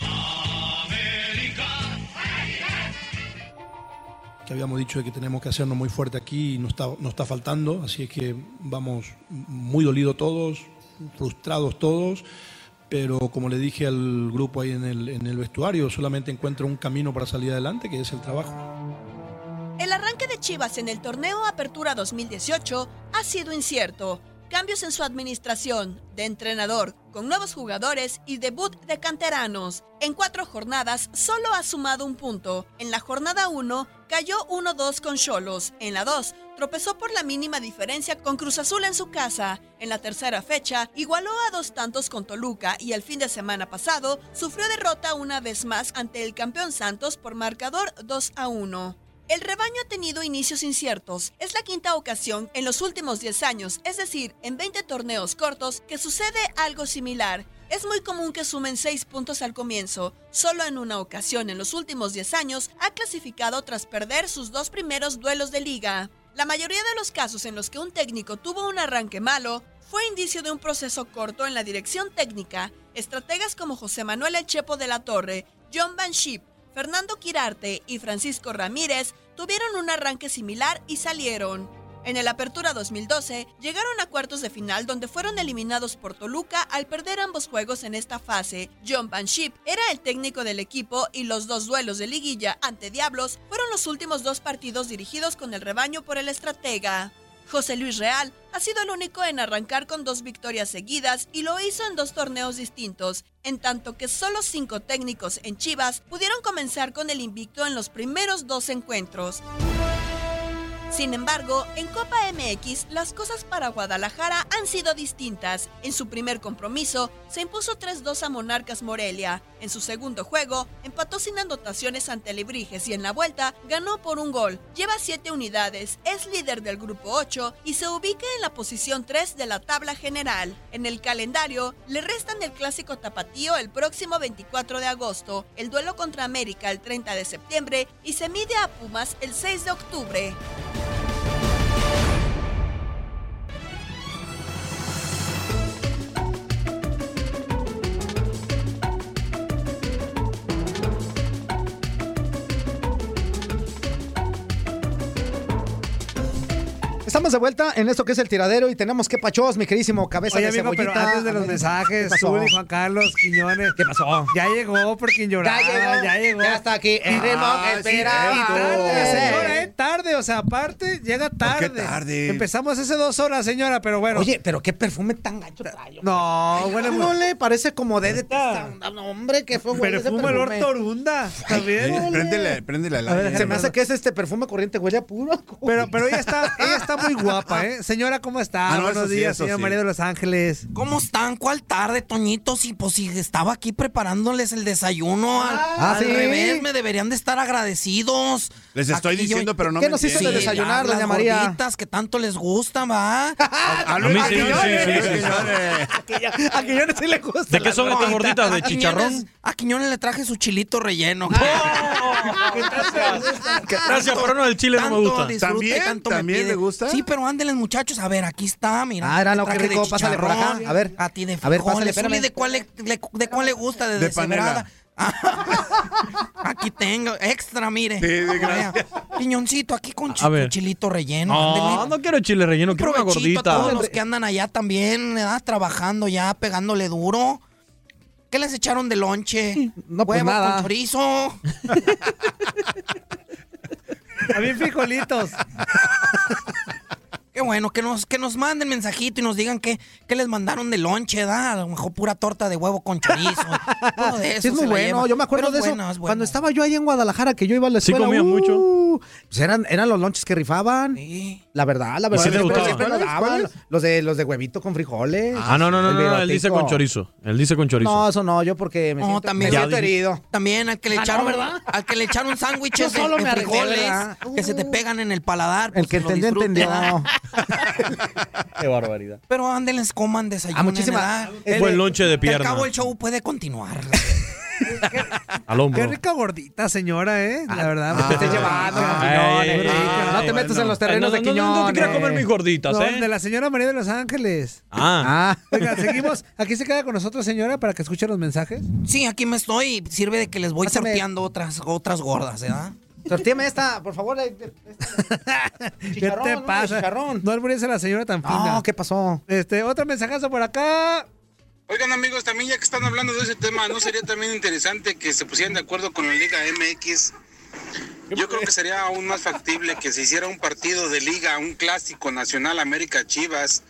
que habíamos dicho de que tenemos que hacernos muy fuerte aquí y nos está, nos está faltando, así es que vamos muy dolidos todos, frustrados todos, pero como le dije al grupo ahí en el, en el vestuario, solamente encuentro un camino para salir adelante, que es el trabajo. El arranque Chivas en el torneo Apertura 2018 ha sido incierto. Cambios en su administración, de entrenador, con nuevos jugadores y debut de canteranos. En cuatro jornadas solo ha sumado un punto. En la jornada 1 cayó 1-2 con Cholos. En la 2 tropezó por la mínima diferencia con Cruz Azul en su casa. En la tercera fecha igualó a dos tantos con Toluca y el fin de semana pasado sufrió derrota una vez más ante el campeón Santos por marcador 2 a 1. El rebaño ha tenido inicios inciertos. Es la quinta ocasión en los últimos 10 años, es decir, en 20 torneos cortos, que sucede algo similar. Es muy común que sumen 6 puntos al comienzo. Solo en una ocasión en los últimos 10 años ha clasificado tras perder sus dos primeros duelos de liga. La mayoría de los casos en los que un técnico tuvo un arranque malo fue indicio de un proceso corto en la dirección técnica. Estrategas como José Manuel El Chepo de la Torre, John Van Schip, Fernando Quirarte y Francisco Ramírez tuvieron un arranque similar y salieron. En el Apertura 2012 llegaron a cuartos de final donde fueron eliminados por Toluca al perder ambos juegos en esta fase. John Van Schip era el técnico del equipo y los dos duelos de liguilla ante Diablos fueron los últimos dos partidos dirigidos con el rebaño por el estratega. José Luis Real ha sido el único en arrancar con dos victorias seguidas y lo hizo en dos torneos distintos, en tanto que solo cinco técnicos en Chivas pudieron comenzar con el invicto en los primeros dos encuentros. Sin embargo, en Copa MX las cosas para Guadalajara han sido distintas. En su primer compromiso se impuso 3-2 a Monarcas Morelia. En su segundo juego empató sin anotaciones ante Lebrijes y en la vuelta ganó por un gol. Lleva 7 unidades, es líder del grupo 8 y se ubica en la posición 3 de la tabla general. En el calendario le restan el clásico tapatío el próximo 24 de agosto, el duelo contra América el 30 de septiembre y se mide a Pumas el 6 de octubre. Estamos de vuelta en esto que es el tiradero y tenemos que pachos, mi queridísimo cabeza Oye, de amigo, pero cebollita. antes de los ¿Qué mensajes, y Juan Carlos Quiñones. ¿Qué pasó? Ya llegó por quien lloraba. Ya llegó, ya llegó. ya está aquí. Ah, sí, tarde, señora, ¿eh? Tarde, o sea, aparte, llega tarde. tarde? Empezamos hace dos horas, señora, pero bueno. Oye, pero qué perfume tan gacho trae. No, muy- No le parece como de de no, hombre, que fue huele ese Perfume olor perfume. torunda. También. Préndele, préndele al A ver, aire. Se me hace que es este perfume corriente, huele a puro. Pero, pero ella está, ella está muy guapa, ¿eh? Señora, ¿cómo está? Ah, no, Buenos sí, días, señora sí. María de Los Ángeles. ¿Cómo están? ¿Cuál tarde, Toñito? Si, pues, si estaba aquí preparándoles el desayuno. Al, Ah, al ¿sí? revés, me deberían de estar agradecidos. Les estoy Aquí diciendo, pero no ¿Qué me nos hizo de desayunar, las doña María? gorditas que tanto les gustan, ¿va? A mí sí, sí, sí, sí, A Quiñones sí le gusta. ¿De qué son estas gorditas? ¿De chicharrón? A Quiñones le traje su chilito relleno. (laughs) Gracias, pero no, el chile no me gusta. ¿También? ¿También le gusta? Sí, pero ándenles, muchachos. A ver, aquí está, mira. Ah, era lo que rico. Pásale por acá. A ver. A ti de A ver, pásale, frijoles. espérame. ¿de cuál le, le- de cuál le gusta? De, De panela. deshebrada. (laughs) Aquí tengo, extra, mire. Sí, sí, Vea. gracias. Piñoncito, aquí con A ver. chilito relleno. No, ándele. no quiero chile relleno, quiero una Provechito a todos gordita. los que andan allá también, ¿verdad? Trabajando ya, pegándole duro. ¿Qué les echaron de lonche? No, pues nada. con chorizo. (laughs) También frijolitos. (laughs) Qué bueno, que nos, que nos manden mensajito y nos digan qué, qué les mandaron de lonche, ¿verdad? A lo mejor pura torta de huevo con chorizo. (laughs) Todo de eso Sí, es muy bueno. Yo me acuerdo Pero de es eso. bueno, es bueno. Cuando estaba yo ahí en Guadalajara, que yo iba a la ¿Sí escuela. comían uh, mucho? Pues eran, eran los lonches que rifaban. La verdad, la verdad. sí siempre. Los de, los de huevito con frijoles. Ah, no, no, no, El no, no, él dice con chorizo. Él dice con chorizo. No, eso no, yo porque me siento, también, me siento Ya dije- herido. también al que le Ah, no, echaron, ¿verdad? al que le echaron sándwiches de, solo me frijoles que se te pegan en el paladar. El pues, que entendió, entendió. (laughs) Qué barbaridad. Pero ándenles, coman, desayunen, Ah, muchísimas-. Un buen lonche de que Al pierna. cabo el show puede continuar. Al hombro. Qué rica gordita, señora, ¿eh? La verdad. Te estés llevando, Ay, Quiñones. ay, No te ay, metas no. en los terrenos de no, no, Quiñones. No, te quieras comer mis gorditas, No, ¿eh? de la señora María de Los Ángeles. Ah. Ah. Venga, seguimos. Aquí se queda con nosotros, señora, para que escuche los mensajes. Sí, aquí me estoy. Sirve de que les voy Pásame. sorteando otras, otras gordas, ¿verdad? Tortíame esta, por favor. eh, (laughs) ¿Qué Chicharrón, te ¿no? pasa? Chicharrón. No a la señora tan fina. No, ¿qué pasó? Este, otro mensajazo por acá. Oigan amigos, también ya que están hablando de ese tema, ¿no sería también interesante que se pusieran de acuerdo con la Liga MX? Yo creo que sería aún más factible que se hiciera un partido de liga, un clásico nacional América Chivas,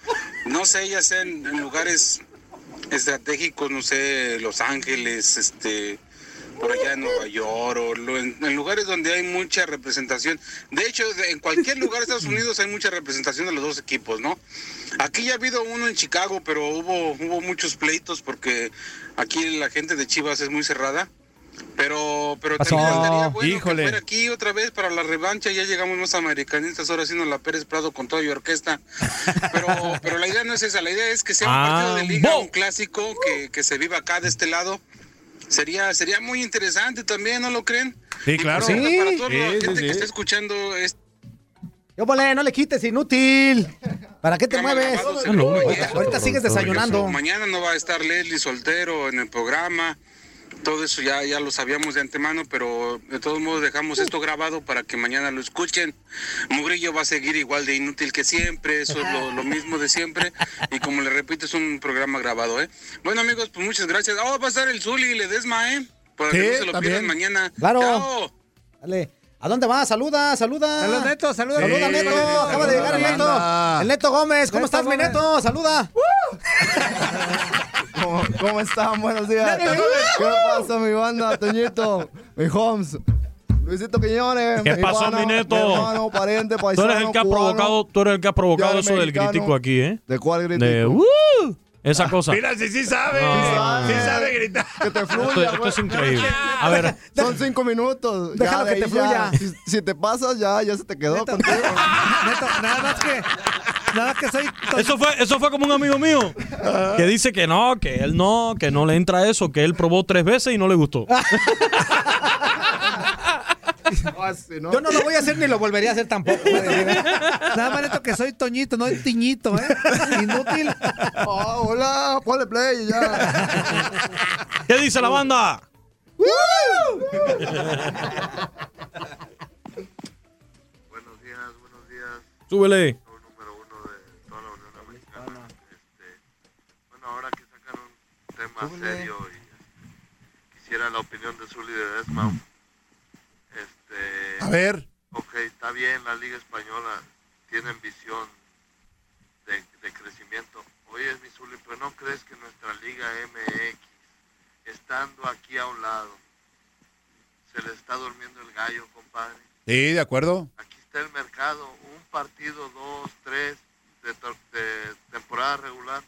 no sé, ya sea en, en lugares estratégicos, no sé, Los Ángeles, este, por allá en Nueva York, o en, en lugares donde hay mucha representación. De hecho, en cualquier lugar de Estados Unidos hay mucha representación de los dos equipos, ¿no? Aquí ya ha habido uno en Chicago, pero hubo, hubo muchos pleitos porque aquí la gente de Chivas es muy cerrada. Pero, pero Pasó. también estaría bueno Híjole. que fuera aquí otra vez para la revancha. Ya llegamos más americanistas, ahora nos la Pérez Prado con toda y orquesta. Pero, (laughs) pero la idea no es esa, la idea es que sea un partido de liga, un clásico, que, que se viva acá de este lado. Sería, sería muy interesante también, ¿no lo creen? Sí, Y, claro. cierto, Sí. para toda la Sí, gente sí. que está escuchando es Yo volé, no le quites, inútil. ¿Para qué te mueves? lavado, Ah, no, no. Ahorita sigues desayunando. Mañana no va a estar Leslie soltero en el programa. Todo eso ya, ya lo sabíamos de antemano, pero de todos modos dejamos esto grabado para que mañana lo escuchen. Mugrillo va a seguir igual de inútil que siempre, eso es lo, lo mismo de siempre. Y como le repito, es un programa grabado, ¿eh? Bueno, amigos, pues muchas gracias. Ah, va a estar el Zuli y Ledesma, ¿eh? Para que Sí, no se lo también. pierdan mañana. Claro. Chao. Dale. ¿A dónde vas? Saluda, saluda. Saludos, Neto, saludos. Saluda, Sí, Neto. Acaba de llegar el Neto. El Neto Gómez. ¿Cómo Neto estás, mi Gómez. Neto? Saluda. (laughs) ¿Cómo, cómo están? Buenos días. ¿Qué pasa, mi banda, Toñito? Mi Homes. Luisito Quiñones. ¿Qué mi pasó, pana, mi Neto? hermano, pariente, Tú eres el que ha cubano. provocado, tú eres el que ha provocado eso del gritico aquí, ¿eh? ¿De cuál gritico? De uh, esa cosa. Mira, si sí sabe. No. Sí sabe gritar. Que te fluya, esto es increíble. A ver, (laughs) Son cinco minutos. Ya Déjalo de que te ya. fluya. Si, si te pasas, ya, ya se te quedó Neto, contigo. (laughs) Neto, nada más que. Nada más que soy. eso fue, eso fue como un amigo mío que dice que no, que él no, que no le entra eso, que él probó tres veces y no le gustó. (laughs) (laughs) Yo no lo voy a hacer ni lo volvería a hacer tampoco. (laughs) Nada más Neto que soy Toñito, no Tiñito, ¿eh? Inútil. Ah, (laughs) hola, ponle play ya. ¿Qué dice la banda? Buenos días, buenos días. Súbele. Número uno de toda la Unión Americana. Este, bueno, ahora que sacan un tema serio y quisiera la opinión de Zully de Desma. Este, A ver. ok, está bien, la Liga Española tienen visión de, de crecimiento. Oye, mi Zully, pero ¿no crees que nuestra Liga MX, estando aquí a un lado, se le está durmiendo el gallo, compadre? Sí, de acuerdo. está el mercado. Un partido, dos, tres de, de temporada regular.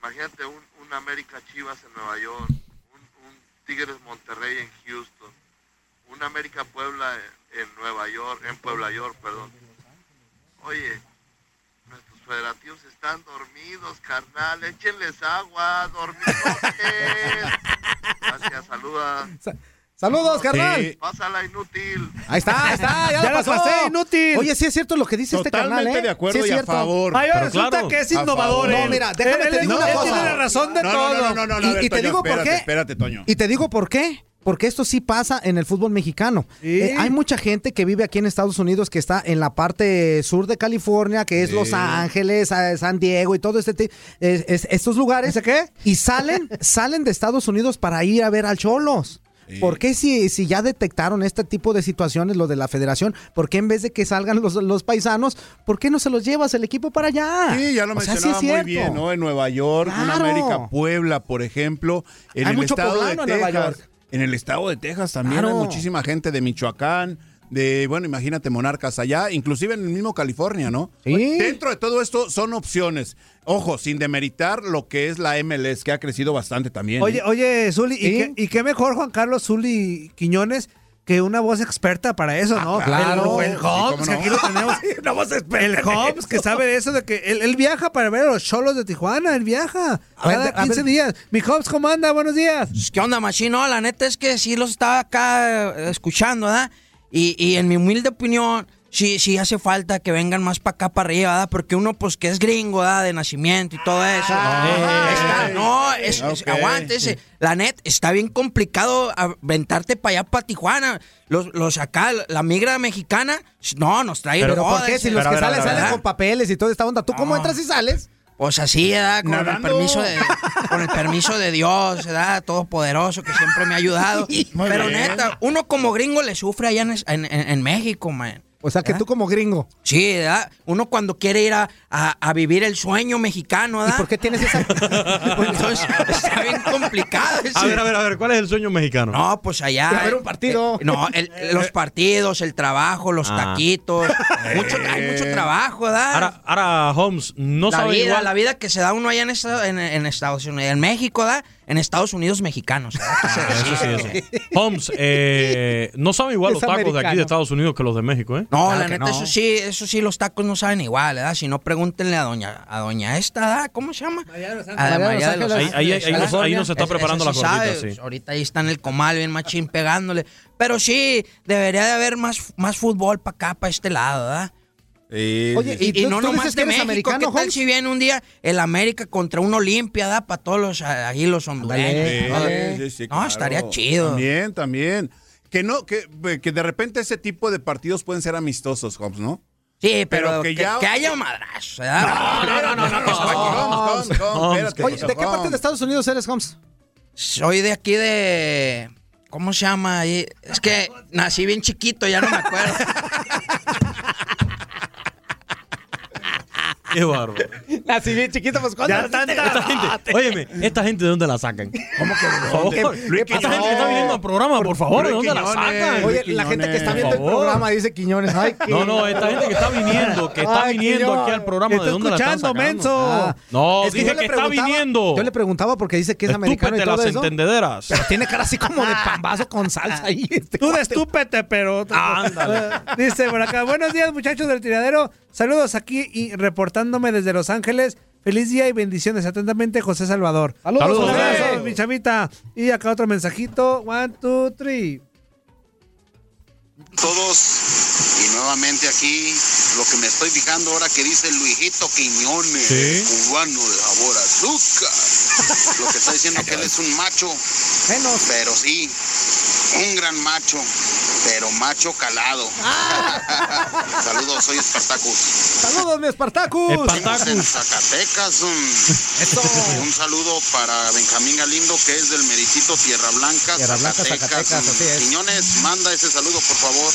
Imagínate un, un América Chivas en Nueva York, un, un Tigres Monterrey en Houston, un América Puebla en, en Nueva York, en Puebla York, perdón. Oye, nuestros federativos están dormidos, carnal, échenles agua, dormidos. (laughs) Gracias, saluda. Saludos, carnal. Pásala inútil. Ahí está, ahí está, ya, Ya lo la pasó. pasé, inútil. Oye, sí es cierto lo que dice este carnal, ¿eh? de acuerdo Sí es y a cierto. favor. Ay, Pero resulta claro, que es innovador. él. No, mira, déjame Él- te digo una él cosa. tiene la razón de No, todo. no, no, no, no, no, Y- a ver, y te Toño, digo por espérate, qué. Espérate, Toño. Y te digo por qué. Porque esto sí pasa en el fútbol mexicano. Eh, hay mucha gente que vive aquí en Estados Unidos que está en la parte sur de California, que es Sí. Los Ángeles, San Diego y todo este es- es- estos lugares. qué? Y salen, (laughs) salen de Estados Unidos para ir a ver al Cholos. ¿Por qué si, si ya detectaron este tipo de situaciones, lo de la federación, por qué en vez de que salgan los, los paisanos, por qué no se los llevas el equipo para allá? Sí, ya lo O sea, sí mencionaba es muy bien, ¿no? En Nueva York, Claro. América Puebla, por ejemplo, en Hay el mucho estado de en Nueva Texas. York. En el estado de Texas también Claro. hay muchísima gente de Michoacán, de, bueno, imagínate, monarcas allá, inclusive en el mismo California, ¿no? Sí. Dentro de todo esto son opciones. Ojo, sin demeritar lo que es la MLS, que ha crecido bastante también. Oye, ¿eh? oye, Zuli, ¿y, qué, y qué mejor Juan Carlos Zuli Quiñones que una voz experta para eso, ¿no? claro. El, Hobbs, cómo que no. aquí lo tenemos. (laughs) Una voz experta. El Hobbs, que sabe de eso, de que él, él viaja para ver a los cholos de Tijuana, él viaja. A ver, Cada a 15 ver. días. Mi Hobbs, ¿cómo anda? Buenos días. ¿Qué onda, machino? La neta es que sí los estaba acá eh, escuchando, ¿verdad? Y, y en mi humilde opinión, sí, sí hace falta que vengan más para acá, para arriba, ¿verdad? Porque uno, pues, que es gringo, ¿verdad? De nacimiento y todo eso. Está- no, es, aguántese. La net, está bien complicado aventarte para allá, para Tijuana. Los, los acá, la migra mexicana, no, nos trae Pero ¿por qué? Si los pero que salen, ver, salen ¿verdad? con papeles y toda esta onda. ¿Tú cómo entras y sales? Pues así, ¿verdad? Con el permiso de, con el permiso de Dios, ¿verdad? Todopoderoso que siempre me ha ayudado. (laughs) Muy Pero bien. neta, uno como gringo le sufre allá en- en México, man. O sea, que tú como gringo. Sí, ¿verdad? Uno cuando quiere ir a, a- a vivir el sueño mexicano, ¿verdad? ¿Y por qué tienes esa...? (laughs) Entonces, está bien complicado. A ver, a ver, a ver, ¿cuál es el sueño mexicano? No, pues allá. A ver un partido. eh, no, el- los partidos, el trabajo, los Ah. taquitos. (laughs) mucho, hay mucho trabajo, ¿verdad? Ahora, ahora Holmes, no la sabe vida, igual. la vida que se da uno allá en, esta- en, en Estados Unidos, en México, ¿da? En Estados Unidos mexicanos. ¿verdad? Que se Eso sí, eso. Holmes, eh, no saben igual los tacos de aquí de. Estados Unidos que los de México, ¿eh? No, la neta, eso sí, eso sí, los tacos no saben igual, ¿verdad? Si no, pregúntenle a doña, a doña esta, ¿verdad? ¿Cómo se llama? A María María de Los Ángeles. Ahí- ahí- ahí nos- ahí nos está preparando la sí gordita, sabe, sí. Ahorita ahí está en el comal bien machín pegándole. Pero sí, debería de haber más, más fútbol para acá, para este lado, ¿verdad? Oye, y, ¿y tú- no tú nomás de México, americano, ¿qué tal Holmes? si viene un día el América contra un Olimpia, da? Para todos los, ahí los hondureños. Sí, todo. sí, sí, no, estaría chido. También, también. Que no, que, que de repente ese tipo de partidos pueden ser amistosos, Hobbs, ¿no? Sí, pero, que, que ya- que haya madrazos, ¿verdad? No, no, no, no, no. Holmes, Holmes, Holmes, espérate, Oye, ¿de qué Holmes. parte de Estados Unidos eres, Holmes? Soy de aquí de... ¿Cómo se llama? ahí? Es que nací bien chiquito, ya no me acuerdo. Qué bárbaro. Nací bien chiquito, pues ¿cuándo Ya? Esta gente, (laughs) óyeme, ¿esta gente de dónde la sacan? ¿Cómo que de dónde? Luis Esta gente que está viniendo al programa, por favor, ¿de dónde la sacan? Oye, la gente que está viendo el programa dice Quiñones. Ay, qué- No, no, esta gente que está viniendo, que está Ay, viniendo Quiñones. aquí al programa, ¿de Está dónde la están escuchando, sacando? menso. Ah. No, Es que dije le que está preguntaba- viniendo. Yo le preguntaba porque dice que es americano y Estúpete todo las eso. entendederas. Pero tiene cara así como de pambazo con salsa ahí. este Tú de cuate. estúpete, pero. Ándale. Dice por acá, buenos días, muchachos del tiradero. Saludos aquí y reportándome desde Los Ángeles. Feliz día y bendiciones. Atentamente, José Salvador. Saludos, Un José. abrazo, mi chavita. Y acá otro mensajito. One, two, three. todos y nuevamente aquí lo que me estoy fijando ahora que dice Luisito Quiñones, Sí. cubano de sabor a azúcar. Lo que está diciendo que él es un macho, pero sí, un gran macho, pero macho calado. (laughs) Saludos, soy Espartacus. Saludos, mi Espartacus. Estamos en Zacatecas. Un, un saludo para Benjamín Galindo, que es del Meritito Tierra Blanca, Tierra Blanca, Zacatecas. Zacatecas, así es. Quiñones, manda ese saludo, por favor.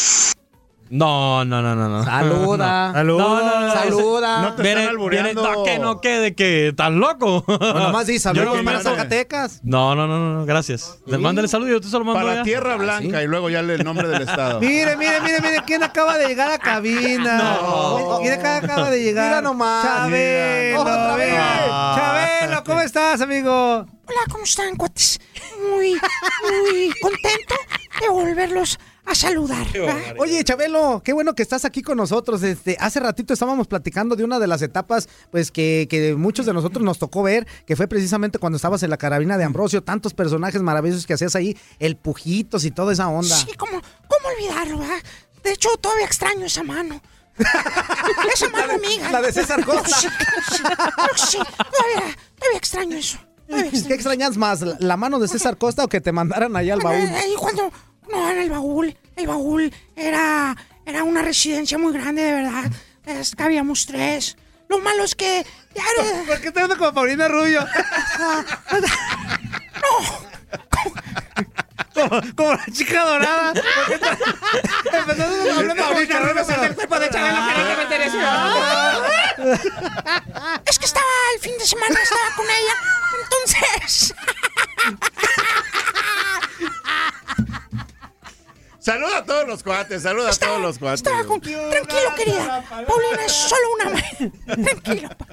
(laughs) No, no, no, no, no. Saluda. No. Saluda. No, no, no, Saluda. No te Viene- están albureando. viene- no, que no quede, que estás loco. No, nomás di saludos no para Zacatecas. No, no, no, no, no, gracias. Le mándale saludo y yo te se lo mando Para ya. Tierra Blanca y luego ya le- el nombre del estado. (laughs) Mire, mire, mire, mire, ¿quién acaba de llegar a cabina? No. ¿Quién acaba de llegar? Mira nomás. Chabelo, Otra vez. Chabelo, ¿cómo estás, amigo? Hola, ¿cómo están, cuates? Muy, muy contento de volverlos a saludar. ¿va? Oye, Chabelo, qué bueno que estás aquí con nosotros. Este, hace ratito estábamos platicando de una de las etapas, pues que, que muchos de nosotros nos tocó ver, que fue precisamente cuando estabas en la carabina de Ambrosio, tantos personajes maravillosos que hacías ahí, el Pujitos y toda esa onda. Sí, ¿cómo, cómo olvidarlo? De hecho, todavía extraño esa mano. (laughs) esa mano amiga. la de César Costa. Sí, sí, sí, todavía, todavía extraño eso. Todavía (laughs) ¿Qué extrañas más, la- la mano de César Costa o que te mandaran allá al baúl? Ahí cuando. No, en el baúl. El baúl era. Era una residencia muy grande, de verdad. Es, cabíamos tres. Lo malo es que. Ya era- (laughs) ¿Por qué te ando como Paulina Rubio? (laughs) Como, como la chica dorada. ¿Por qué te- Empezando hablando de Paulina Rubio, pero el cuerpo de Chabelo quería que me interese. Es que estaba el fin de semana, estaba con ella. Entonces. (laughs) Saluda a todos los cuates, saluda a todos los cuates. Estaba con... Tranquilo, querida. Paulina es solo una mía. Tranquilo. pa-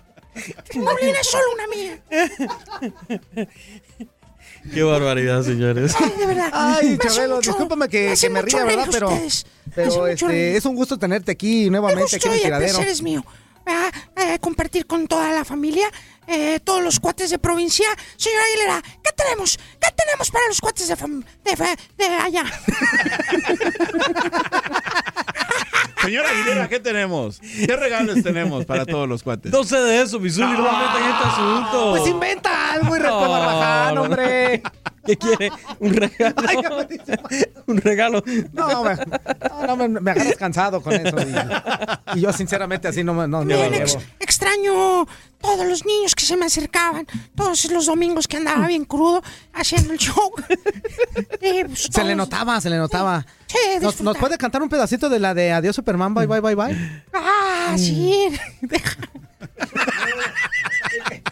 Paulina es solo una mía. Qué barbaridad, señores. Ay, de verdad. Ay, Me Chabelo, mucho- discúlpame que, que me ría, ¿verdad? Pero, ustedes. Me este, es un gusto tenerte aquí nuevamente, aquí gusto en el y el tiradero. placer es mío. Eh, compartir con toda la familia, eh, todos los cuates de provincia. Señora Aguilera, ¿qué tenemos? ¿Qué tenemos para los cuates de, fam- de, fa- de allá? (laughs) Señora Aguilera, ¿qué tenemos? ¿Qué regalos tenemos para todos los cuates? No sé de eso, Misuli, no me metan en este asunto. Pues inventa algo y no, no. hombre. ¿Qué quiere? ¿Un regalo? (laughs) ¿Un regalo? No, me, no, me, me agarras cansado con eso. Y, y yo, sinceramente, así no me no, no ex- extraño todos los niños que se me acercaban, todos los domingos que andaba bien crudo haciendo el show. Y, (laughs) pues, Se le notaba, se le notaba. Sí, ¿Nos, ¿Nos puede cantar un pedacito de la de Adiós Superman? Bye, bye, bye, bye. Ah, sí. (laughs)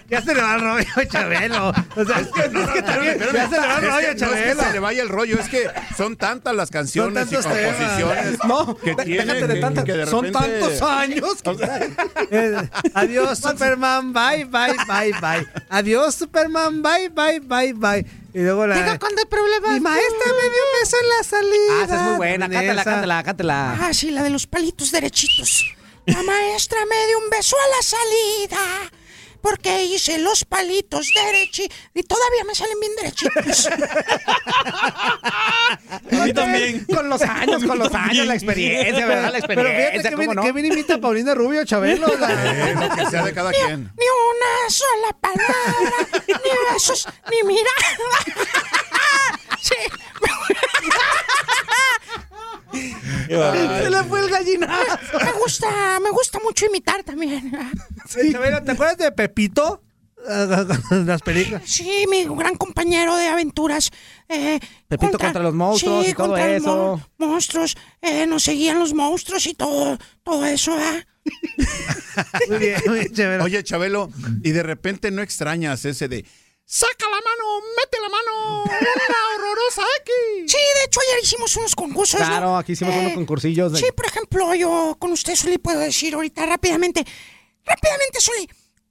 Ya se le va el rollo a Chabelo. O sea, es que, también ya se le va el Es rollo que a no es que Chabelo. se le vaya el rollo, es que son tantas las canciones y composiciones No, que de- tiene déjate de que- tantas. que de Son tantos años. que- (laughs) Eh, Adiós, Superman. Bye, bye, bye, bye. Adiós, Superman. Bye, bye, bye, bye. Y luego la. Diga cuando hay problemas. Mi maestra me dio un beso en la salida. Ah, esa es muy buena. Cántala, cántala, cántala. Ah, sí, la de los palitos derechitos. La maestra me dio un beso a la salida. Porque hice los palitos derechitos. Y todavía me salen bien derechitos. (laughs) A mí también. Con los años, con los años, la experiencia, ¿verdad? La Pero fíjate experiencia, que ¿cómo bien, no? bien imita a Paulina Rubio, Chabelo. la- (laughs) Eh, lo que sea de cada quien. Ni una sola palabra, ni besos, ni mirada. (laughs) Sí. Se le fue el gallinazo. Me gusta, me gusta mucho imitar también. Sí, Chabelo, ¿te acuerdas de Pepito? (laughs) Las películas. Sí, mi gran compañero de aventuras. eh, Pepito contra los monstruos sí, y todo contra eso. mo- monstruos. eh, nos seguían los monstruos y todo, todo eso, ¿eh? (laughs) Muy bien, muy bien, Chabelo. Oye, Chabelo, y de repente no extrañas ese de saca la mano, mete la mano, una horrorosa X. Sí, de hecho ayer hicimos unos concursos. ¿no? Claro, aquí hicimos Eh, unos concursillos. de- Sí, por ejemplo, yo con usted Soli puedo decir ahorita rápidamente, rápidamente Soli,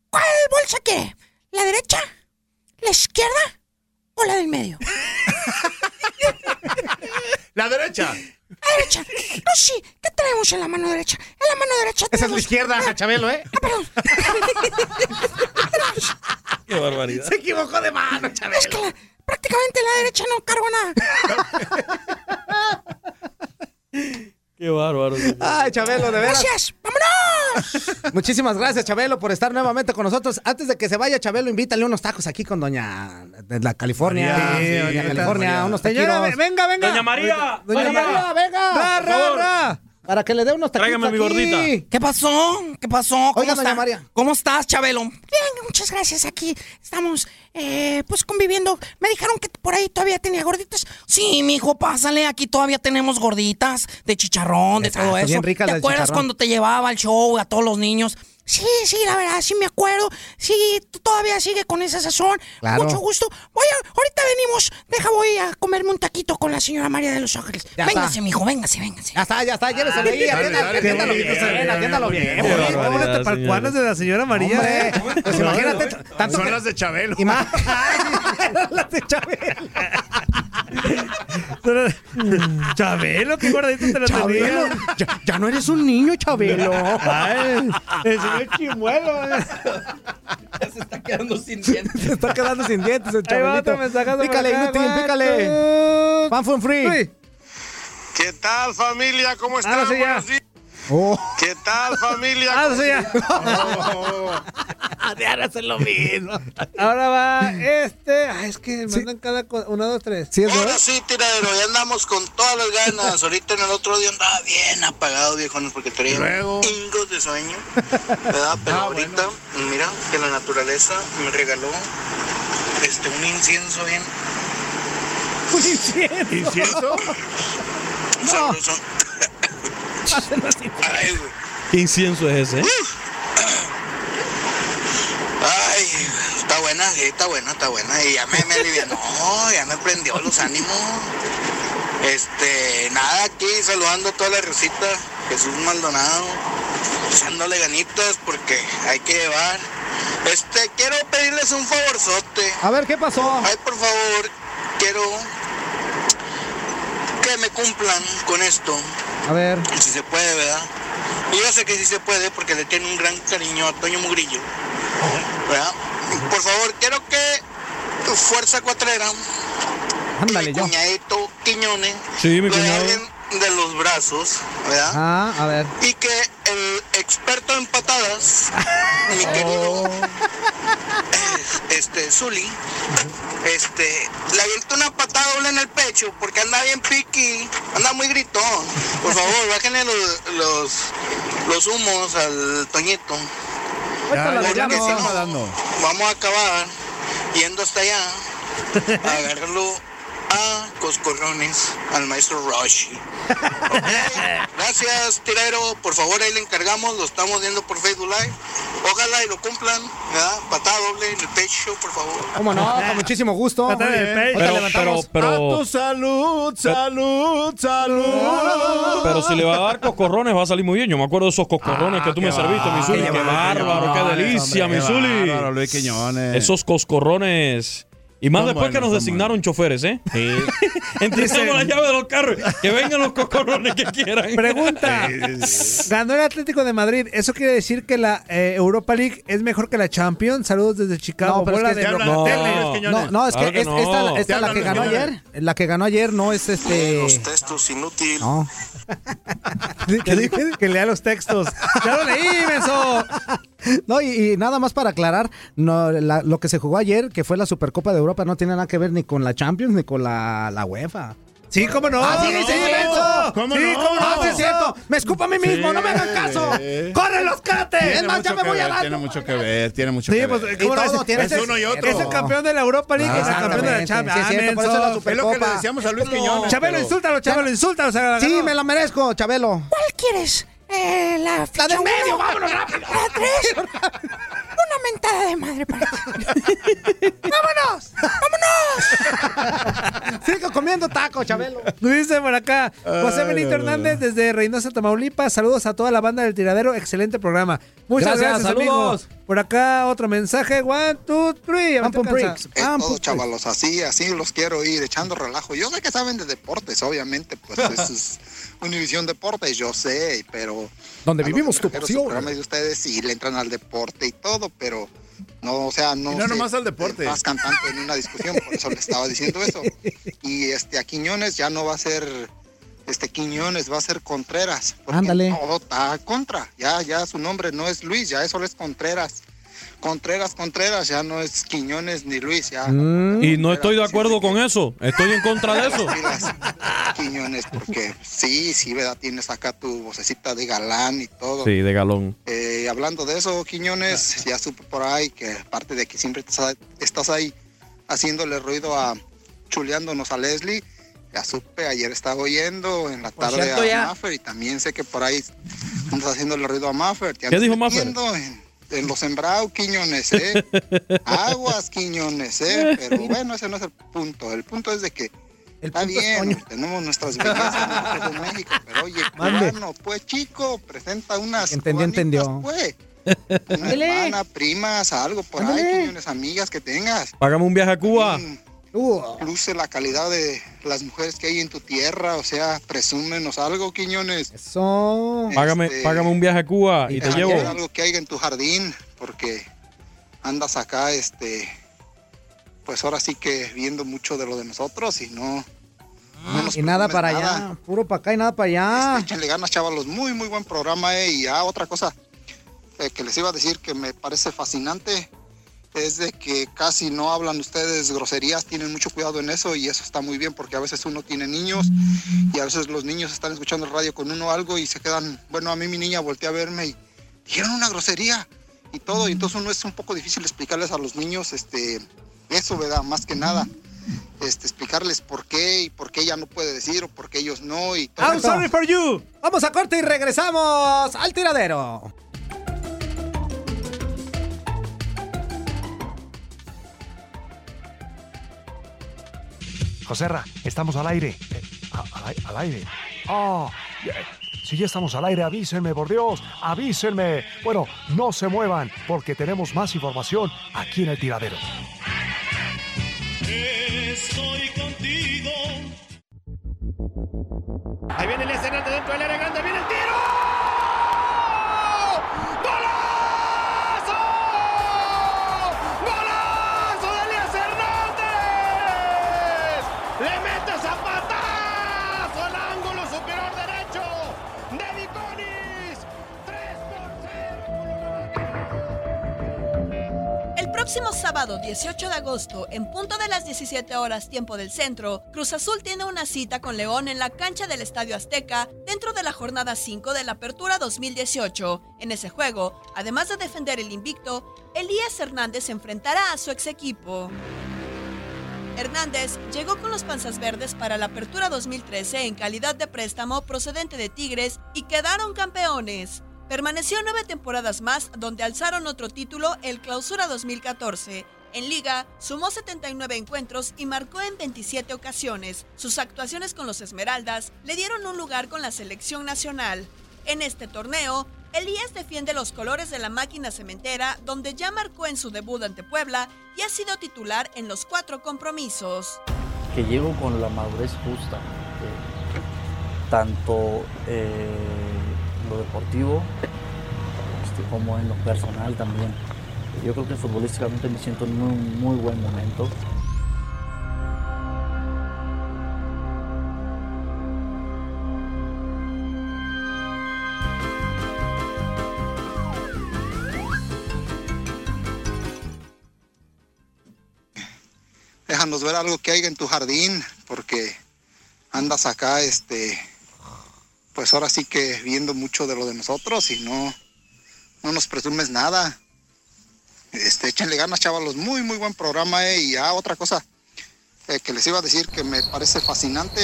¿cuál bolsa quiere? ¿La derecha? ¿La izquierda? ¿O la del medio? (laughs) La derecha. La derecha. No, sí. ¿Qué tenemos en la mano derecha? En la mano derecha Esa es la tenemos... izquierda, Chabelo, ¿eh? Ah, perdón. (laughs) Qué barbaridad. Se equivocó de mano, Chabelo. Es que la- prácticamente en la derecha no cargo nada. (laughs) Qué bárbaro. señor. Ay, Chabelo, de veras. Gracias. ¡Vámonos! (laughs) Muchísimas gracias, Chabelo, por estar nuevamente con nosotros. Antes de que se vaya, Chabelo, invítale unos tacos aquí con doña de la California. María, sí, doña California, María. unos Señora, taquitos. venga, venga. Doña María, Doña vaya. María, venga. Ra, ra. Para que le dé unos taquitos Tráigame mi aquí. gordita. ¿Qué pasó? ¿Qué pasó? ¿Cómo, Oiga, doña está- María. ¿Cómo estás, Chabelo? Bien, muchas gracias. Aquí estamos, eh, pues, conviviendo. Me dijeron que por ahí todavía tenía gorditas. Sí, mijo, pásale. Aquí todavía tenemos gorditas de chicharrón, de Exacto, todo eso. bien ricas ¿Te acuerdas chicharrón. cuando te llevaba al show a todos los niños? Sí, sí, la verdad, sí me acuerdo. Sí, tú todavía sigue con esa sazón. Claro. Mucho gusto. Voy a, ahorita venimos. Deja, voy a comerme un taquito con la señora María de los Ángeles. Ya véngase, está. mijo, véngase, véngase. Ya está, ya está, lléveselo ahí, atiéndalo bien, atiéndalo bien. Póngate para señores. cuanas de la señora María. Hombre, ¿eh? pues imagínate, tanto Son que- las de Chabelo. (laughs) (laughs) Las de Chabelo. (laughs) (laughs) Chabelo, qué gordito te lo Chabelo, tenía. ya, ya no eres un niño, Chabelo. Ay, el señor Chimuelo. eh. Se está quedando sin dientes. Se está quedando sin dientes el Ahí va Chabelito. otro Pícale, acá, inútil, pícale. Fun free. ¿Qué tal, familia? ¿Cómo están? Ahora sí ya. Oh. ¿Qué tal, familia? Ah, ¿Cómo sí, ahora hacer lo mismo. Ahora va este. Ay, es que mandan cada cosa. Uno, dos, tres. ¿Sí es Ahora verdad? sí, tiradero, ya andamos con todas las ganas. Ahorita en el otro día andaba bien apagado, viejones, porque traía Luego. hingos de sueño. ¿Verdad? Pero Ah, ahorita, mira, que la naturaleza me regaló este un incienso bien ¿Incienso? sabroso. Ay, güey. ¿Qué incienso es ese? eh? Ay, está buena, sí, está buena, está buena. Y ya me, me alivianó, ya me prendió los ánimos. Este, nada, aquí saludando a toda la recita. Jesús Maldonado, echándole ganitas porque hay que llevar. Este, quiero pedirles un favorzote. A ver, ¿qué pasó? Ay, por favor, quiero que me cumplan con esto. A ver. Si se puede, ¿verdad? Y yo sé que sí se puede porque le tiene un gran cariño a Toño Mugrillo. ¿Verdad? Por favor, quiero que Fuerza Cuatrera, Ándale, mi cuñadito Quiñones, Sí, mi lo cuñado. De los brazos, ¿verdad? Ah, a ver. Y que el experto en patadas, (laughs) mi querido este Zuli, este, le avienta una patada doble en el pecho porque anda bien piqui, anda muy gritón. Por favor, (laughs) bájenle los, los, los humos al Toñito. Ya, ya, si no, vamos a acabar yendo hasta allá a (laughs) agarrarlo a coscorrones al maestro Roshi. (laughs) Gracias, tirero. Por favor, ahí le encargamos. Lo estamos viendo por Facebook Live. Ojalá y lo cumplan. ¿verdad? Patada doble en el pecho, por favor. ¿Cómo no? Con muchísimo gusto. Patada en el pecho. Pero, pero. A pero, tu salud, salud, salud. pero si le va a dar coscorrones va a salir muy bien. Yo me acuerdo de esos coscorrones Ah, que tú qué me serviste, mi Zuli. bárbaro, Qué bárbaro, qué delicia, hombre, mi qué Zuli. bárbaro, Luis Quiñones. Esos coscorrones. Y más Son después que nos designaron choferes, ¿eh? Sí. (laughs) Entregamos la llave de los carros. Que vengan los coscorrones que quieran. Pregunta. Ganó el Atlético de Madrid. ¿Eso quiere decir que la eh, Europa League es mejor que la Champions? Saludos desde Chicago. No, pero es que de No. No, no, es Claro que que es- no. esta, la que ganó ayer. La que ganó ayer no es este. Los textos inútil. No. (laughs) (laughs) Que, dije que lea los textos. ¡Ya lo leí, menso! No, y, y nada más para aclarar, no, la- lo que se jugó ayer, que fue la Supercopa de Europa, no tiene nada que ver ni con la Champions ni con la, la UEFA. Sí, cómo no. Ah, sí, no, sí, sí. ¿Cómo Sí, no? cómo no. ¡Ah, sí es cierto! ¡Me escupo a mí mismo! ¡No me hagan caso! Sí. ¡Corre los cates! Es Tiene más, ya mucho me que voy a ver, dar. Tiene mucho que ver, tiene mucho Sí, que pues, ver. ¿cómo Y lo todo hace? tiene Es ese- uno y otro. Es el campeón de la Europa League es el campeón de la Champions. sí, es Ah, cierto, por eso es la menso. Super- Es lo que le Supercopa. decíamos a Luis Quiñones. Chabelo, pero- insúltalo, Chabelo, insúltalo. o sea, Sí, me la merezco, Chabelo. ¿Cuál quieres? Eh, la La ficha del medio, vámonos rápido. La tres. (laughs) Mentada de madre para ti. (laughs) ¡Vámonos! ¡Vámonos! (laughs) Sigo comiendo taco, Chabelo. Dice por acá José Ay, Benito no, Hernández desde Reynosa, Tamaulipas. Saludos a toda la banda del tiradero. Excelente programa. Muchas Gracias, gracias, saludos. amigos. Por acá otro mensaje. One, two, three. Ahorita Pump and alcanza. bricks. Es todo, pues, chavalos, así, así los quiero ir echando relajo. Yo sé que saben de deportes, obviamente, pues (laughs) eso es Univisión Deportes, yo sé, pero... Donde vivimos tu pasión. de ustedes sí le entran al deporte y todo, pero no, o sea, no... Y no sé, nomás al deporte. Más cantante en una discusión, por eso le estaba diciendo eso. Y este, a Quiñones ya no va a ser... Este Quiñones va a ser Contreras. Ándale. Todo está contra. Ya, ya su nombre no es Luis, ya eso es Contreras. Contreras, Contreras, ya no es Quiñones ni Luis, ya. Mm. Y no estoy de acuerdo con eso. Estoy en contra de eso. Quiñones, porque sí, sí, ¿verdad? Tienes acá tu vocecita de galán y todo. Sí, de galón. Eh, hablando de eso, Quiñones, ya supe por ahí que aparte de que siempre estás ahí haciéndole ruido a chuleándonos a Leslie, ya supe, ayer estaba oyendo en la Por tarde cierto, a ya. Maffer y también sé que por ahí andas haciéndole ruido a Maffer. te ¿Qué dijo Maffer? En, en los sembrados, Quiñones, ¿eh? Aguas, Quiñones, ¿eh? Pero bueno, ese no es el punto. El punto es de que está bien, tenemos nuestras bellezas en México, pero oye, (laughs) Mande. cubano, pues chico, presenta unas Entendió, entendió. pues. (laughs) Una hermana, primas, algo por ahí, Quiñones, amigas que tengas. Págame un viaje a Cuba. Luce la calidad de las mujeres que hay en tu tierra, o sea, presúmenos algo, Quiñones. Eso. Págame, Este, págame un viaje a Cuba y te llevo. algo que haya en tu jardín, porque andas acá, este, pues ahora sí que viendo mucho de lo de nosotros y no. no nos Y nada para nada. allá. Puro para acá y nada para allá. Échenle ganas, chavalos. Muy, muy buen programa. eh. Y ya otra cosa eh, que les iba a decir que me parece fascinante es de que casi no hablan ustedes groserías, tienen mucho cuidado en eso y eso está muy bien porque a veces uno tiene niños y a veces los niños están escuchando el radio con uno algo y se quedan, bueno, a mí mi niña voltea a verme y dijeron una grosería y todo y entonces uno es un poco difícil explicarles a los niños este eso, ¿verdad? Más que nada. Este, explicarles por qué y por qué ella no puede decir o por qué ellos no y todo I'm sorry for you. Vamos a corte y regresamos al tiradero. Joserra, estamos al aire. Eh, a- al, al aire. Ah, eh, si ya estamos al aire, avísenme, por Dios, avísenme. Bueno, no se muevan, porque tenemos más información aquí en el tiradero. Estoy contigo. Ahí viene el escenario dentro del área grande, viene el tiro. Próximo sábado 18 de agosto, en punto de las 17 horas tiempo del centro, Cruz Azul tiene una cita con León en la cancha del Estadio Azteca dentro de la jornada 5 de la Apertura 2018. En ese juego, además de defender el invicto, Elías Hernández enfrentará a su ex equipo. Hernández llegó con los Panzas Verdes para la Apertura 2013 en calidad de préstamo procedente de Tigres y quedaron campeones. Permaneció nueve temporadas más donde alzaron otro título, el Clausura 2014. En liga, sumó 79 encuentros y marcó en 27 ocasiones. Sus actuaciones con los Esmeraldas le dieron un lugar con la selección nacional. En este torneo, Elías defiende los colores de la máquina cementera, donde ya marcó en su debut ante Puebla y ha sido titular en los cuatro compromisos. que llego con la madurez justa, eh, tanto eh, lo deportivo este, como en lo personal también. Yo creo que futbolísticamente me siento en un muy buen momento. déjanos ver algo que haya en tu jardín, porque andas acá, este, pues ahora sí que viendo mucho de lo de nosotros y no, no nos presumes nada. Este, échenle ganas, chavalos, muy, muy buen programa, eh. y ya otra cosa eh, que les iba a decir que me parece fascinante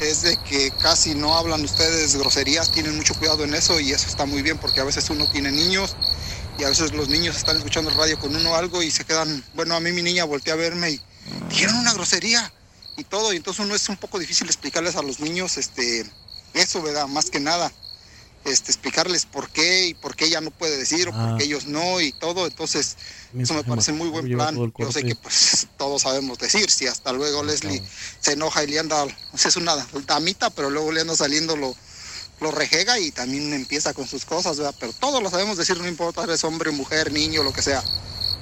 es de que casi no hablan ustedes groserías, tienen mucho cuidado en eso y eso está muy bien porque a veces uno tiene niños y a veces los niños están escuchando radio con uno algo y se quedan, bueno, a mí mi niña voltea a verme y dijeron una grosería y todo, y entonces uno es un poco difícil explicarles a los niños este eso, ¿verdad? Más que nada. Este, explicarles por qué y por qué ella no puede decir o por Ah. qué ellos no y todo, entonces eso me parece muy buen plan. Yo sé que pues todos sabemos decir, si hasta luego Leslie se enoja y le anda, es una damita, pero luego le anda saliendo lo, lo rejega y también empieza con sus cosas, ¿verdad? Pero todos lo sabemos decir, no importa, eres hombre, mujer, niño, lo que sea.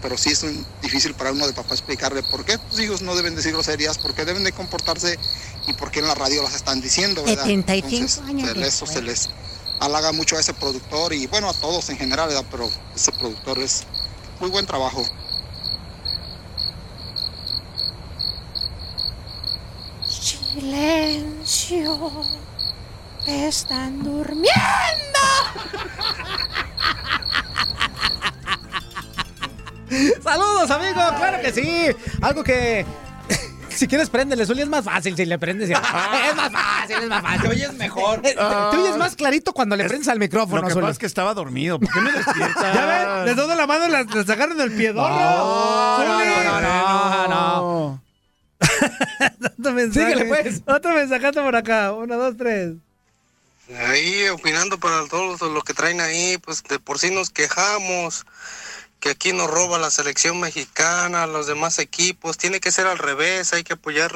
Pero sí es un- difícil para uno de papá explicarle por qué tus hijos no deben decir groserías, por qué deben de comportarse y por qué en la radio las están diciendo, ¿verdad? 75 Entonces, años pues, eso se les halaga mucho a ese productor y bueno, a todos en general, ¿verdad? Pero ese productor es Muy buen trabajo. Silencio. Están durmiendo. Saludos, amigo, claro que sí. Algo que. (laughs) Si quieres, préndele, Zuli, es más fácil si le prendes. (laughs) Es más fácil, es más fácil. Te oyes mejor. (laughs) Te oyes más clarito cuando le prendes al micrófono, Lo que Zuli. pasa es que estaba dormido. ¿Por qué me despiertas? Ya ven, les doy la mano y las, las agarran el piedorro. No, no, no, no, no. Otro mensaje. Síguele, pues. Otro mensajazo por acá. Uno, dos, tres. Ahí opinando para todos los que traen ahí, pues de por sí nos quejamos que aquí nos roba la selección mexicana, los demás equipos, tiene que ser al revés, hay que apoyar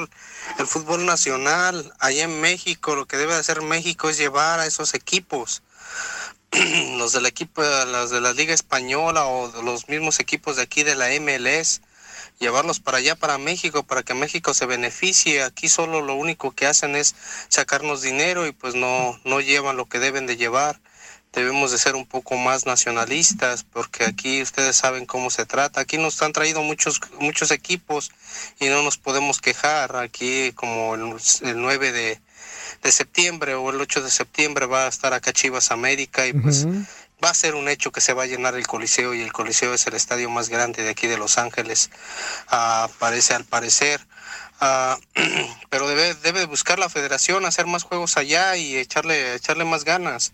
el fútbol nacional. Allá en México, lo que debe hacer México es llevar a esos equipos, (clears throat) los del equipo, los de la Liga Española o los mismos equipos de aquí de la MLS, llevarlos para allá, para México, para que México se beneficie. Aquí solo lo único que hacen es sacarnos dinero y pues no, no llevan lo que deben de llevar. Debemos de ser un poco más nacionalistas porque aquí ustedes saben cómo se trata. Aquí nos han traído muchos, muchos equipos y no nos podemos quejar. Aquí como el, el 9 de, de septiembre o el 8 de septiembre va a estar acá Chivas América y pues va a ser un hecho que se va a llenar el Coliseo y el Coliseo es el estadio más grande de aquí de Los Ángeles, ah, parece al parecer. Ah, (clears throat) pero debe, debe buscar la federación hacer más juegos allá y echarle, echarle más ganas,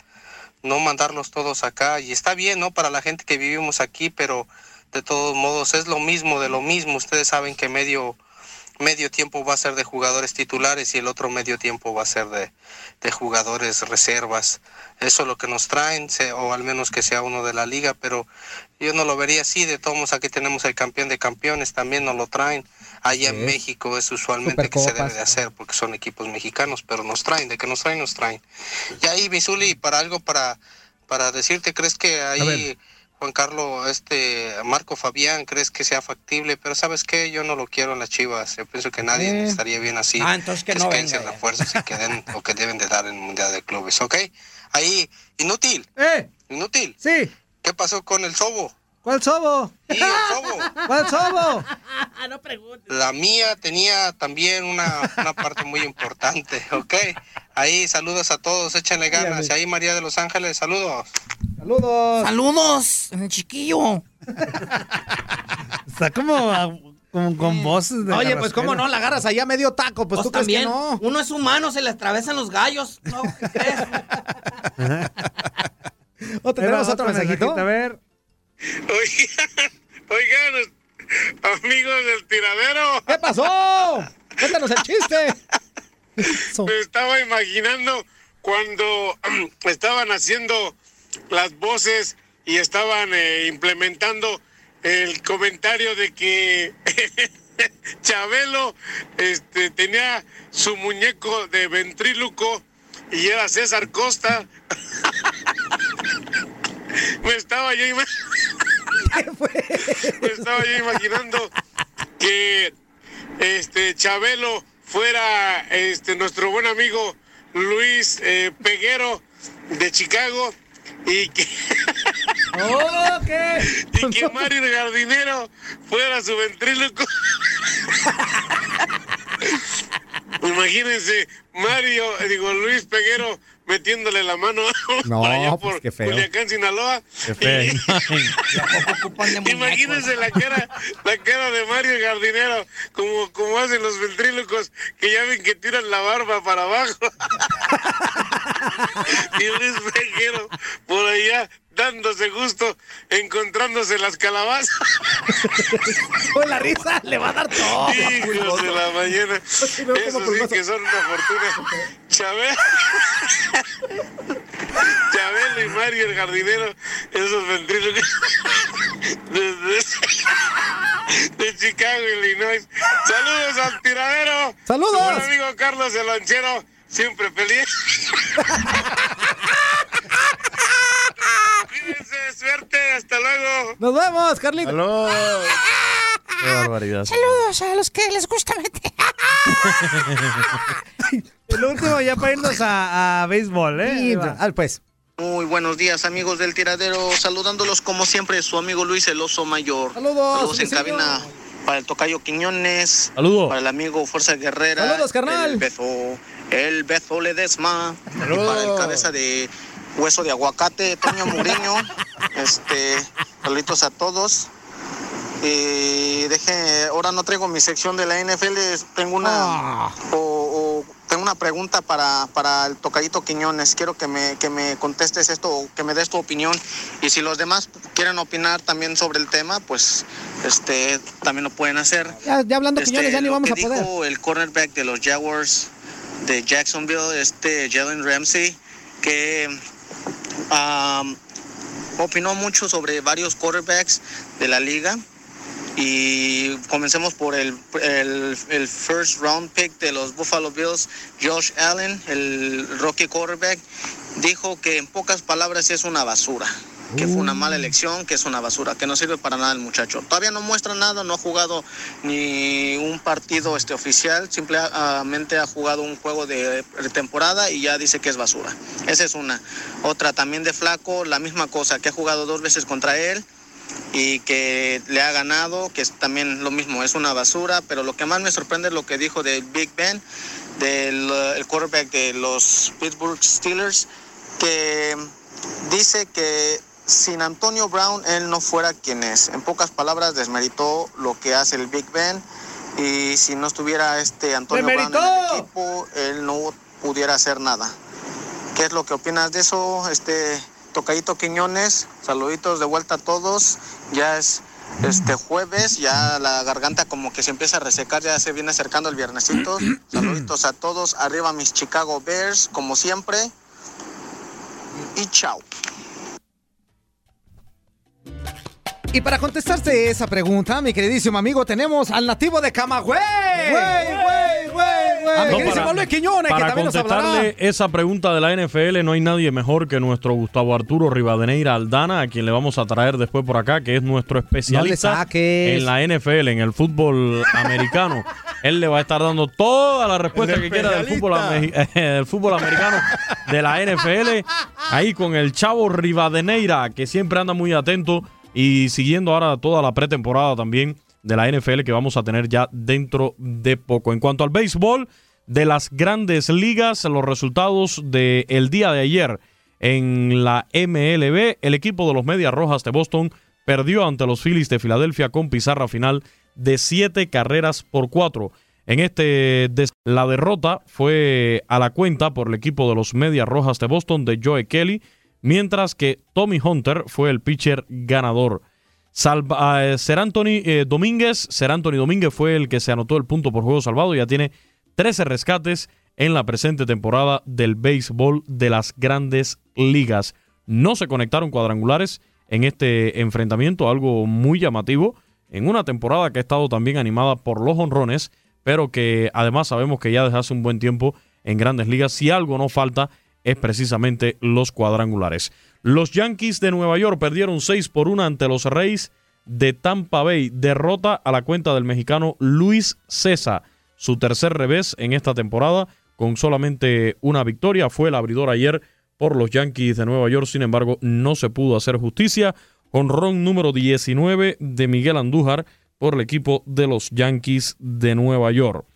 no mandarlos todos acá. Y está bien, ¿no? Para la gente que vivimos aquí, pero de todos modos es lo mismo de lo mismo. Ustedes saben que medio, medio tiempo va a ser de jugadores titulares y el otro medio tiempo va a ser de, de jugadores reservas. Eso es lo que nos traen, o al menos que sea uno de la liga, pero yo no lo vería así. De todos modos, aquí tenemos el campeón de campeones, también nos lo traen. Allá en. México es usualmente que se debe de hacer porque son equipos mexicanos, pero nos traen, de que nos traen, nos traen. Y ahí, Misuli, para algo para, para decirte, ¿crees que ahí Juan Carlos, este Marco Fabián, crees que sea factible? Pero ¿sabes qué? Yo no lo quiero en las Chivas. Yo pienso que nadie Eh. estaría bien así. Ah, entonces que se no venga refuerzos y que den (laughs) lo que deben de dar en el Mundial de Clubes, ¿ok? Ahí, inútil. ¡Eh! Inútil. Sí. ¿Qué pasó con el Sobo? ¿Cuál sobo? Sí, el Sobo. ¿Cuál sobo? (laughs) no preguntes. La mía tenía también una, una parte muy importante, (laughs) ¿ok? Ahí, saludos a todos, échenle ganas. Y ahí, María de los Ángeles, saludos. Saludos. Saludos, en el chiquillo. (laughs) Está como, ah, como con voces de Oye, pues cómo no, la agarras allá medio taco, pues, Pues tú crees que también, no. uno es humano, se le atravesan los gallos. No, ¿qué crees? ¿O tenemos otro mensajito? A ver. (laughs) Oigan, oigan, amigos del tiradero. ¿Qué pasó? Cuéntanos el chiste. (laughs) Me estaba imaginando cuando (clears throat) estaban haciendo las voces y estaban eh, implementando el comentario de que (laughs) Chabelo este, tenía su muñeco de ventríloco y era César Costa. Me estaba yo ima- (laughs) Me estaba yo imaginando que este Chabelo fuera este nuestro buen amigo Luis eh, Peguero de Chicago y que (laughs) y que Mario el Jardinero fuera su ventríloco. (laughs) Imagínense, Mario, digo, Luis Peguero metiéndole la mano (laughs) No, por allá pues, por qué feo. Culiacán, Sinaloa. Qué fea Y-. (laughs) (laughs) Imagínense la cara, la cara de Mario el Jardinero, como, como hacen los ventrílocos, que ya ven que tiran la barba para abajo. y Luis Peguero por allá dándose gusto, encontrándose las calabazas. (laughs) Con la risa le va a dar todo. Hijos de la mañana. como Eso sí que son una fortuna. Chabel. (laughs) Chabelo y Mario el jardinero, esos ventrílocos (laughs) desde de Chicago, Illinois. Saludos al tiradero. Saludos. Buen amigo Carlos el Lonchero, siempre feliz. Cuídense, suerte, hasta luego. Nos vemos, Carlito. Qué barbaridad. Saludos a los que les gusta meter. (laughs) El último ya para irnos a, a béisbol, ¿eh? Y, va. ah, pues. Muy buenos días amigos del tiradero, saludándolos como siempre su amigo Luis el Oso Mayor. Saludos, en mi señor. cabina para el tocayo Quiñones. Saludos. Para el amigo Fuerza Guerrera. Saludos, carnal. El Bezo, el Bezo Ledesma. Y para el cabeza de hueso de aguacate, Toño Muriño. (laughs) este, saluditos a todos. Y deje, ahora no traigo mi sección de la NFL, tengo una Ah. o, o tengo una pregunta para, para el tocadito Quiñones. Quiero que me, que me contestes esto, o que me des tu opinión. Y si los demás quieren opinar también sobre el tema, pues este también lo pueden hacer. Ya, ya hablando Este, Quiñones, ya ni lo vamos a poder. el cornerback de los Jaguars de Jacksonville, este Jalen Ramsey, que um, opinó mucho sobre varios quarterbacks de la liga. Y comencemos por el, el, el first round pick de los Buffalo Bills, Josh Allen, el rookie quarterback, dijo que en pocas palabras es una basura, que fue una mala elección, que es una basura, que no sirve para nada el muchacho. Todavía no muestra nada, no ha jugado ni un partido este oficial, simplemente ha jugado un juego de temporada y ya dice que es basura. Esa es una. Otra también de Flaco, la misma cosa, que ha jugado dos veces contra él y que le ha ganado, que es también lo mismo, es una basura, pero lo que más me sorprende es lo que dijo de Big Ben, del el quarterback de los Pittsburgh Steelers, que dice que sin Antonio Brown él no fuera quien es. En pocas palabras desmeritó lo que hace el Big Ben y si no estuviera este Antonio Brown en el equipo, él no pudiera hacer nada. ¿Qué es lo que opinas de eso, este Tocadito Quiñones? Saluditos de vuelta a todos. Ya es este jueves, ya la garganta como que se empieza a resecar, ya se viene acercando el viernesito. (clears throat) Saluditos a todos. Arriba mis Chicago Bears, como siempre. Y chao. Y para contestarte esa pregunta, mi queridísimo amigo, tenemos al nativo de Camagüey. Güey, güey, güey, güey. A mi No, queridísimo para- Luis Quiñones, que Para también nos hablará. contestarle esa pregunta de la NFL, no hay nadie mejor que nuestro Gustavo Arturo Rivadeneira Aldana, a quien le vamos a traer después por acá, que es nuestro especialista en la NFL, en el fútbol (laughs) americano. Él le va a estar dando toda la respuesta El que quiera del fútbol, ame- del fútbol americano, de la NFL, ahí con el chavo Rivadeneira, que siempre anda muy atento y siguiendo ahora toda la pretemporada también de la NFL que vamos a tener ya dentro de poco. En cuanto al béisbol, de las grandes ligas, los resultados del día de ayer en la MLB, el equipo de los Medias Rojas de Boston perdió ante los Phillies de Filadelfia con pizarra final de siete carreras por cuatro. En este, la derrota fue a la cuenta por el equipo de los Medias Rojas de Boston de Joe Kelly, mientras que Tommy Hunter fue el pitcher ganador. Salva, eh, Ser Anthony eh, Domínguez, Ser Anthony Domínguez fue el que se anotó el punto por juego salvado, ya tiene 13 rescates en la presente temporada del béisbol de las grandes ligas. No se conectaron cuadrangulares en este enfrentamiento, algo muy llamativo, en una temporada que ha estado también animada por los honrones, pero que además sabemos que ya desde hace un buen tiempo en grandes ligas, si algo no falta, es precisamente los cuadrangulares. Los Yankees de Nueva York perdieron 6 por 1 ante los Reyes de Tampa Bay. Derrota a la cuenta del mexicano Luis César. Su tercer revés en esta temporada con solamente una victoria. Fue el abridor ayer por los Yankees de Nueva York. Sin embargo, no se pudo hacer justicia. Con ron número 19 de Miguel Andújar por el equipo de los Yankees de Nueva York.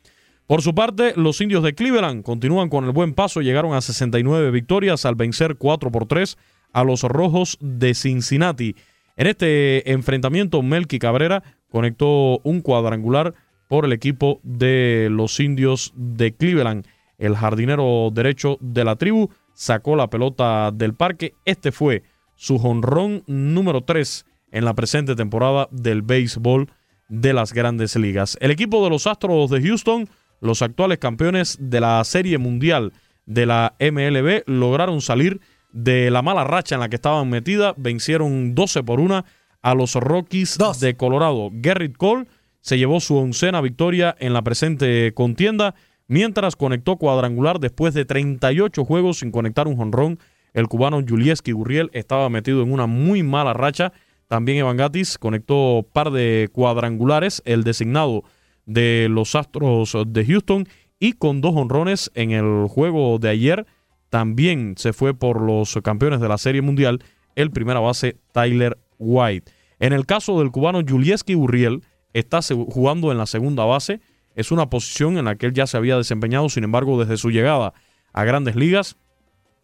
Por su parte, los indios de Cleveland continúan con el buen paso, llegaron a 69 victorias al vencer 4 por 3 a los rojos de Cincinnati. En este enfrentamiento, Melky Cabrera conectó un cuadrangular por el equipo de los indios de Cleveland. El jardinero derecho de la tribu sacó la pelota del parque. Este fue su jonrón número 3 en la presente temporada del béisbol de las grandes ligas. El equipo de los Astros de Houston, los actuales campeones de la Serie Mundial de la MLB, lograron salir de la mala racha en la que estaban metidas. Vencieron 12 por 1 a los Rockies de Colorado. Garrett Cole se llevó su oncena victoria en la presente contienda, mientras conectó cuadrangular después de 38 juegos sin conectar un jonrón. El cubano Julieski Gurriel estaba metido en una muy mala racha. También Evan Gatis conectó par de cuadrangulares, el designado de los Astros de Houston, y con dos honrones en el juego de ayer también se fue por los campeones de la Serie Mundial, el primera base Tyler White. En el caso del cubano Julieski Urriel, está jugando en la segunda base. Es una posición en la que él ya se había desempeñado, sin embargo, desde su llegada a grandes ligas,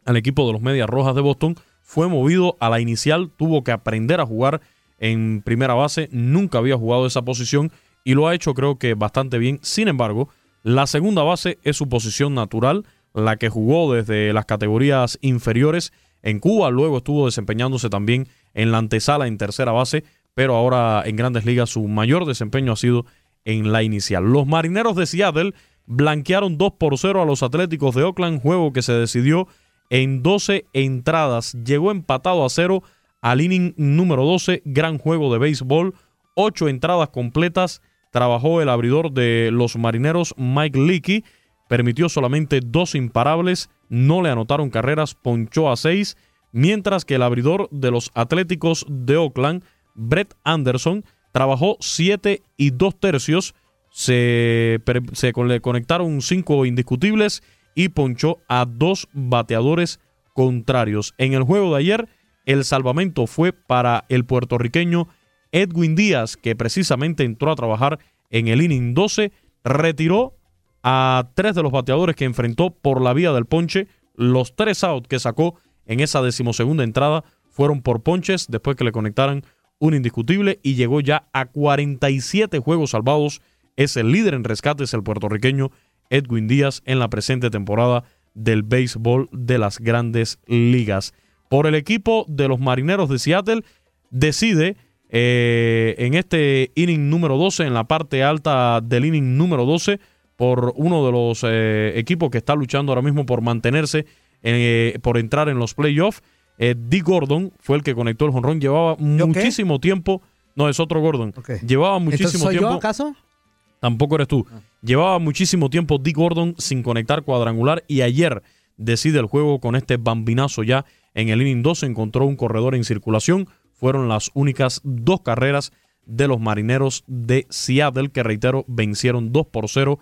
al equipo de los Medias Rojas de Boston, fue movido a la inicial, tuvo que aprender a jugar en primera base, nunca había jugado esa posición y lo ha hecho creo que bastante bien. Sin embargo, la segunda base es su posición natural, la que jugó desde las categorías inferiores en Cuba, luego estuvo desempeñándose también en la antesala en tercera base, pero ahora en grandes ligas su mayor desempeño ha sido en la inicial. Los marineros de Seattle blanquearon 2 por 0 a los Atléticos de Oakland, juego que se decidió en 12 entradas. Llegó empatado a cero al inning número 12, gran juego de béisbol, 8 entradas completas. Trabajó el abridor de los marineros, Mike Leakey, permitió solamente dos imparables, no le anotaron carreras, ponchó a 6, mientras que el abridor de los Atléticos de Oakland, Brett Anderson, trabajó 7 y 2 tercios, se, le conectaron 5 indiscutibles y ponchó a dos bateadores contrarios. En el juego de ayer, el salvamento fue para el puertorriqueño Edwin Díaz, que precisamente entró a trabajar en el inning 12, retiró a tres de los bateadores que enfrentó por la vía del ponche. Los tres outs que sacó en esa decimosegunda entrada fueron por ponches después que le conectaran un indiscutible y llegó ya a 47 juegos salvados. Es el líder en rescates el puertorriqueño Edwin Díaz en la presente temporada del béisbol de las grandes ligas. Por el equipo de los Marineros de Seattle decide eh, en este inning número 12, en la parte alta del inning número 12, por uno de los eh, equipos que está luchando ahora mismo por mantenerse, eh, por entrar en los playoffs. Dick Gordon fue el que conectó el jonrón. Llevaba muchísimo tiempo. No, es otro Gordon. Llevaba ¿Entonces muchísimo soy tiempo. yo acaso? Tampoco eres tú. Llevaba muchísimo tiempo Dick Gordon sin conectar cuadrangular y ayer decide el juego con este bambinazo ya en el inning 12. Encontró un corredor en circulación. Fueron las únicas dos carreras de los marineros de Seattle que, reitero, vencieron 2 por 0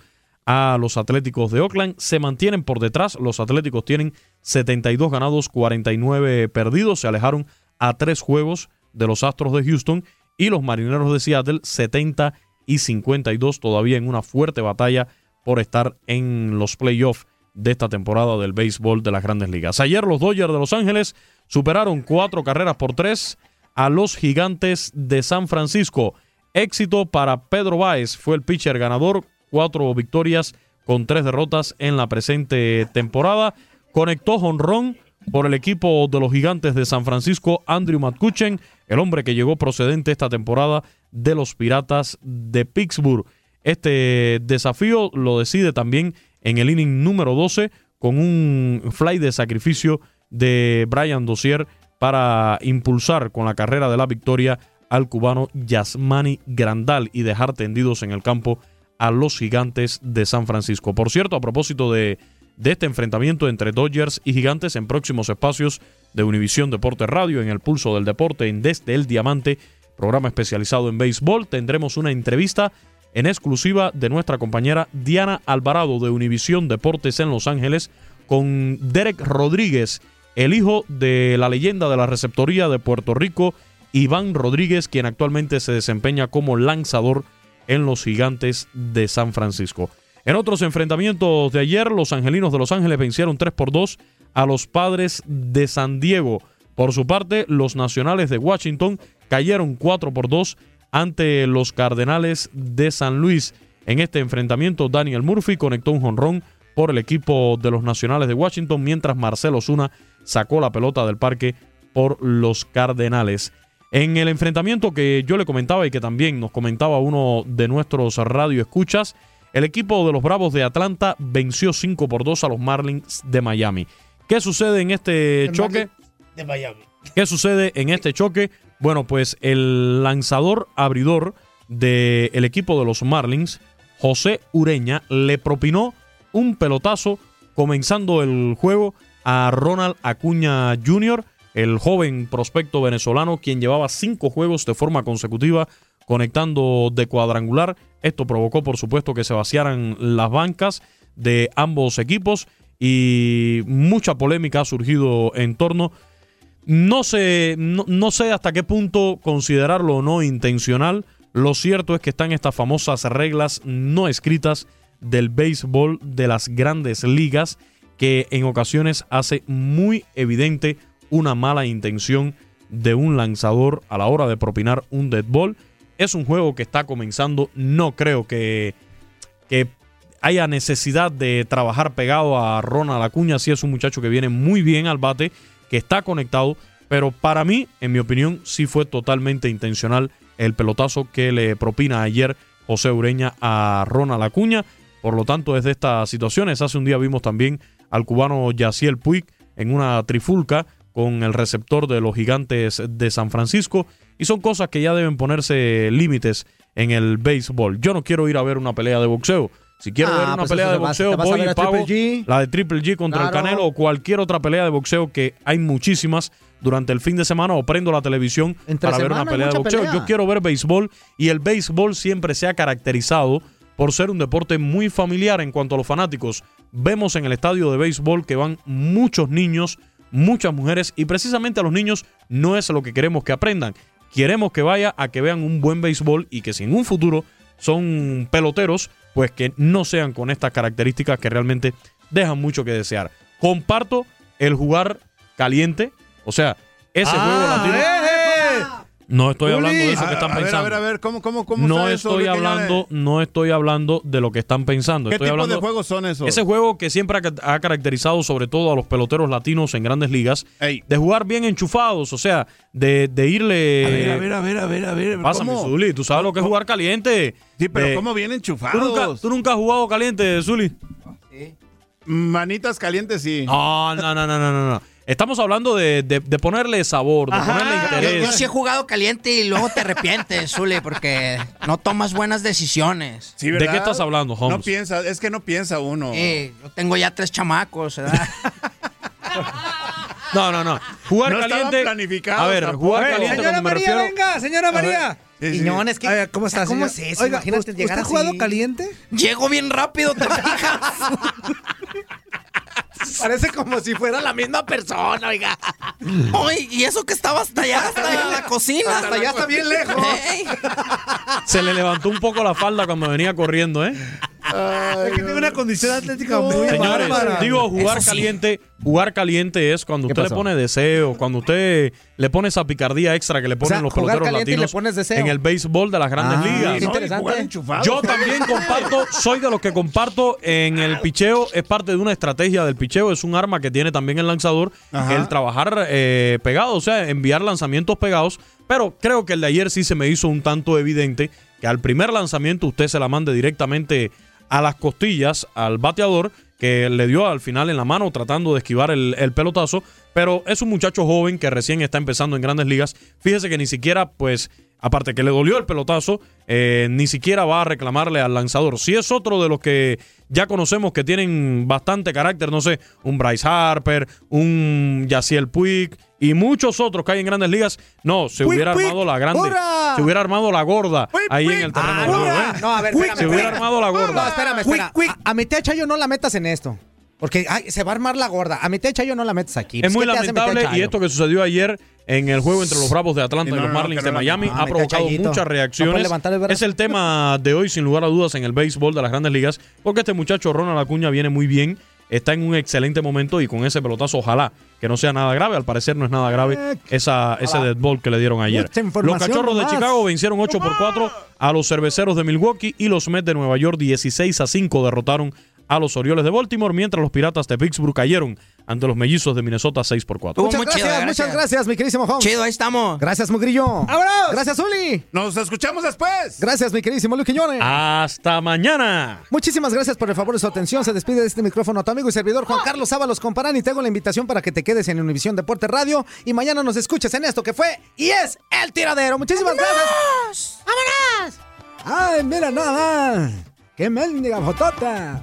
a los Atléticos de Oakland. Se mantienen por detrás. Los Atléticos tienen 72 ganados, 49 perdidos. Se alejaron a tres juegos de los Astros de Houston. Y los Marineros de Seattle, 70 y 52, todavía en una fuerte batalla por estar en los playoffs de esta temporada del béisbol de las grandes ligas. Ayer los Dodgers de Los Ángeles superaron cuatro carreras por tres a los gigantes de San Francisco. Éxito para Pedro Báez, fue el pitcher ganador, cuatro victorias con tres derrotas en la presente temporada. Conectó jonrón por el equipo de los gigantes de San Francisco, Andrew McCutchen, el hombre que llegó procedente esta temporada de los Piratas de Pittsburgh. Este desafío lo decide también en el inning número 12 con un fly de sacrificio de Brian Dozier para impulsar con la carrera de la victoria al cubano Yasmani Grandal y dejar tendidos en el campo a los gigantes de San Francisco. Por cierto, a propósito de, de este enfrentamiento entre Dodgers y gigantes en próximos espacios de Univisión Deporte Radio, en el pulso del deporte, en Desde el Diamante, programa especializado en béisbol, tendremos una entrevista en exclusiva de nuestra compañera Diana Alvarado de Univisión Deportes en Los Ángeles con Derek Rodríguez, el hijo de la leyenda de la receptoría de Puerto Rico, Iván Rodríguez, quien actualmente se desempeña como lanzador en los gigantes de San Francisco. En otros enfrentamientos de ayer, los angelinos de Los Ángeles vencieron 3 por 2 a los padres de San Diego. Por su parte, los nacionales de Washington cayeron 4 por 2 ante los Cardenales de San Luis. En este enfrentamiento, Daniel Murphy conectó un jonrón por el equipo de los Nacionales de Washington, mientras Marcelo Zuna sacó la pelota del parque por los Cardenales. En el enfrentamiento que yo le comentaba y que también nos comentaba uno de nuestros radioescuchas, el equipo de los Bravos de Atlanta venció 5 por 2 a los Marlins de Miami. ¿Qué sucede en este choque? De Miami. ¿Qué sucede en este choque? Bueno, pues el lanzador abridor del equipo de los Marlins, José Ureña, le propinó un pelotazo comenzando el juego a Ronald Acuña Jr., el joven prospecto venezolano, quien llevaba cinco juegos de forma consecutiva conectando de cuadrangular. Esto provocó, por supuesto, que se vaciaran las bancas de ambos equipos y mucha polémica ha surgido en torno. No sé, no, sé hasta qué punto considerarlo o no intencional. Lo cierto es que están estas famosas reglas no escritas del béisbol de las grandes ligas que en ocasiones hace muy evidente una mala intención de un lanzador a la hora de propinar un dead ball. Es un juego que está comenzando. No creo que, que haya necesidad de trabajar pegado a Ronald Acuña. Sí es un muchacho que viene muy bien al bate, que está conectado. Pero para mí, en mi opinión, sí fue totalmente intencional el pelotazo que le propina ayer José Ureña a Ronald Acuña. Por lo tanto, desde estas situaciones, hace un día vimos también al cubano Yaciel Puig en una trifulca con el receptor de los gigantes de San Francisco. Y son cosas que ya deben ponerse límites en el béisbol. Yo no quiero ir a ver una pelea de boxeo. Si quiero Ah, ver una pues pelea de boxeo, voy y pago G. la de Triple G contra el. Canelo o cualquier otra pelea de boxeo que hay muchísimas durante el fin de semana o prendo la televisión Entre para ver una pelea de boxeo. pelea. Yo quiero ver béisbol y el béisbol siempre se ha caracterizado por ser un deporte muy familiar en cuanto a los fanáticos. Vemos en el estadio de béisbol que van muchos niños, muchas mujeres y precisamente a los niños no es lo que queremos que aprendan. Queremos que vaya a que vean un buen béisbol y que si en un futuro son peloteros, pues que no sean con estas características que realmente dejan mucho que desear. Comparto el jugar caliente, o sea, ese Ah, juego latino. No estoy hablando de eso que están a ver, pensando. A ver, a ver, ¿cómo, cómo, cómo no eso, estoy Quiñones? hablando, no estoy hablando de lo que están pensando. ¿Qué estoy tipo hablando de juegos son esos? Ese juego que siempre ha, ha caracterizado sobre todo a los peloteros latinos en grandes ligas, de jugar bien enchufados, o sea, de, de irle. A ver, a ver, a ver, a ver, a ver. Pásame, ¿cómo? Zuli, tú sabes lo que es jugar caliente. Sí, pero De- ¿cómo bien ¿Tú enchufados? nunca, tú nunca has jugado caliente, Zuli? Manitas calientes, sí. No, no, no, no, no, no. Estamos hablando de, de- de ponerle sabor, de ponerle interés. yo sí he jugado caliente y luego te arrepientes, Zuli, porque no tomas buenas decisiones. Sí, ¿De qué estás hablando, Holmes? No piensa, es que no piensa uno. Sí, yo tengo ya tres chamacos, ¿verdad? No, no, no. Jugar No caliente. A ver, tampoco. jugar caliente Señora cuando me María, refiero. venga, señora María. Sí, sí. Quiñón, es que. Oiga, ¿cómo estás? ¿Cómo señora? es eso? Oiga, Imagínate ¿usted llegar ha jugado así. caliente? Llego bien rápido, ¿te fijas? (laughs) Parece como si fuera la misma persona, oiga. Oye, ¿y eso que estaba hasta allá, hasta la cocina? Hasta allá está bien lejos. Se le levantó un poco la falda cuando venía corriendo, ¿eh? Es que tiene una condición atlética muy Señores, digo, jugar Eso sí. caliente, jugar caliente es cuando ¿Qué usted le pone deseo, cuando usted le pone esa picardía extra que le ponen sea, los peloteros caliente y le latinos pones deseo. en el béisbol de las grandes Ah, ligas. qué interesante. Yo también comparto, soy de los que comparto en el picheo, es parte de una estrategia del picheo, es un arma que tiene también el lanzador, Ajá. el trabajar eh, pegado, o sea, enviar lanzamientos pegados, pero creo que el de ayer sí se me hizo un tanto evidente que al primer lanzamiento usted se la mande directamente a las costillas al bateador que le dio al final en la mano tratando de esquivar el, el pelotazo, pero es un muchacho joven que recién está empezando en grandes ligas. Fíjese que ni siquiera, pues, aparte que le dolió el pelotazo, eh, ni siquiera va a reclamarle al lanzador. Si es otro de los que ya conocemos que tienen bastante carácter, no sé, un Bryce Harper, un Yaciel Puig y muchos otros que hay en grandes ligas, no, se Puig, hubiera Puig, armado la grande, ¡hurra! se hubiera armado la gorda ahí en el terreno de juego, ¿eh? No, a ver, Se espérame. hubiera espérame. armado la gorda. No, espérame, espera. A, a mi tía Chayo no la metas en esto. Porque ay, se va a armar la gorda. A mi tía Chayo no la metas aquí. Es Pues, muy ¿qué te hace mi tía lamentable y esto que sucedió ayer en el juego entre los Bravos de Atlanta y no, los no, no, Marlins de Miami ha provocado muchas reacciones. el es el tema de hoy, sin lugar a dudas, en el béisbol de las grandes ligas, porque este muchacho Ronald Acuña viene muy bien, está en un excelente momento y con ese pelotazo, ojalá que no sea nada grave. Al parecer no es nada grave esa, ese dead ball que le dieron ayer. Los cachorros de. Chicago vencieron 8 por 4 a los cerveceros de Milwaukee y los Mets de Nueva York 16 a 5 derrotaron a los Orioles de Baltimore, mientras los Piratas de Pittsburgh cayeron ante los Mellizos de Minnesota 6 por 4. Muchas gracias, chido, muchas gracias. mi queridísimo Holmes. Chido, ahí estamos. Gracias, Mugrillo. ¡Vámonos! Gracias, Uli. Nos escuchamos después. Gracias, mi queridísimo Luis Quiñones. Hasta mañana. Muchísimas gracias por el favor de su atención. Se despide de este micrófono tu amigo y servidor Juan Carlos Ábalos Comparán y te hago la invitación para que te quedes en Univisión Deporte Radio y mañana nos escuches en esto que fue y es El Tiradero. Muchísimas gracias. ¡Vámonos! Ay, mira nada más. ¡Qué mendiga fotota!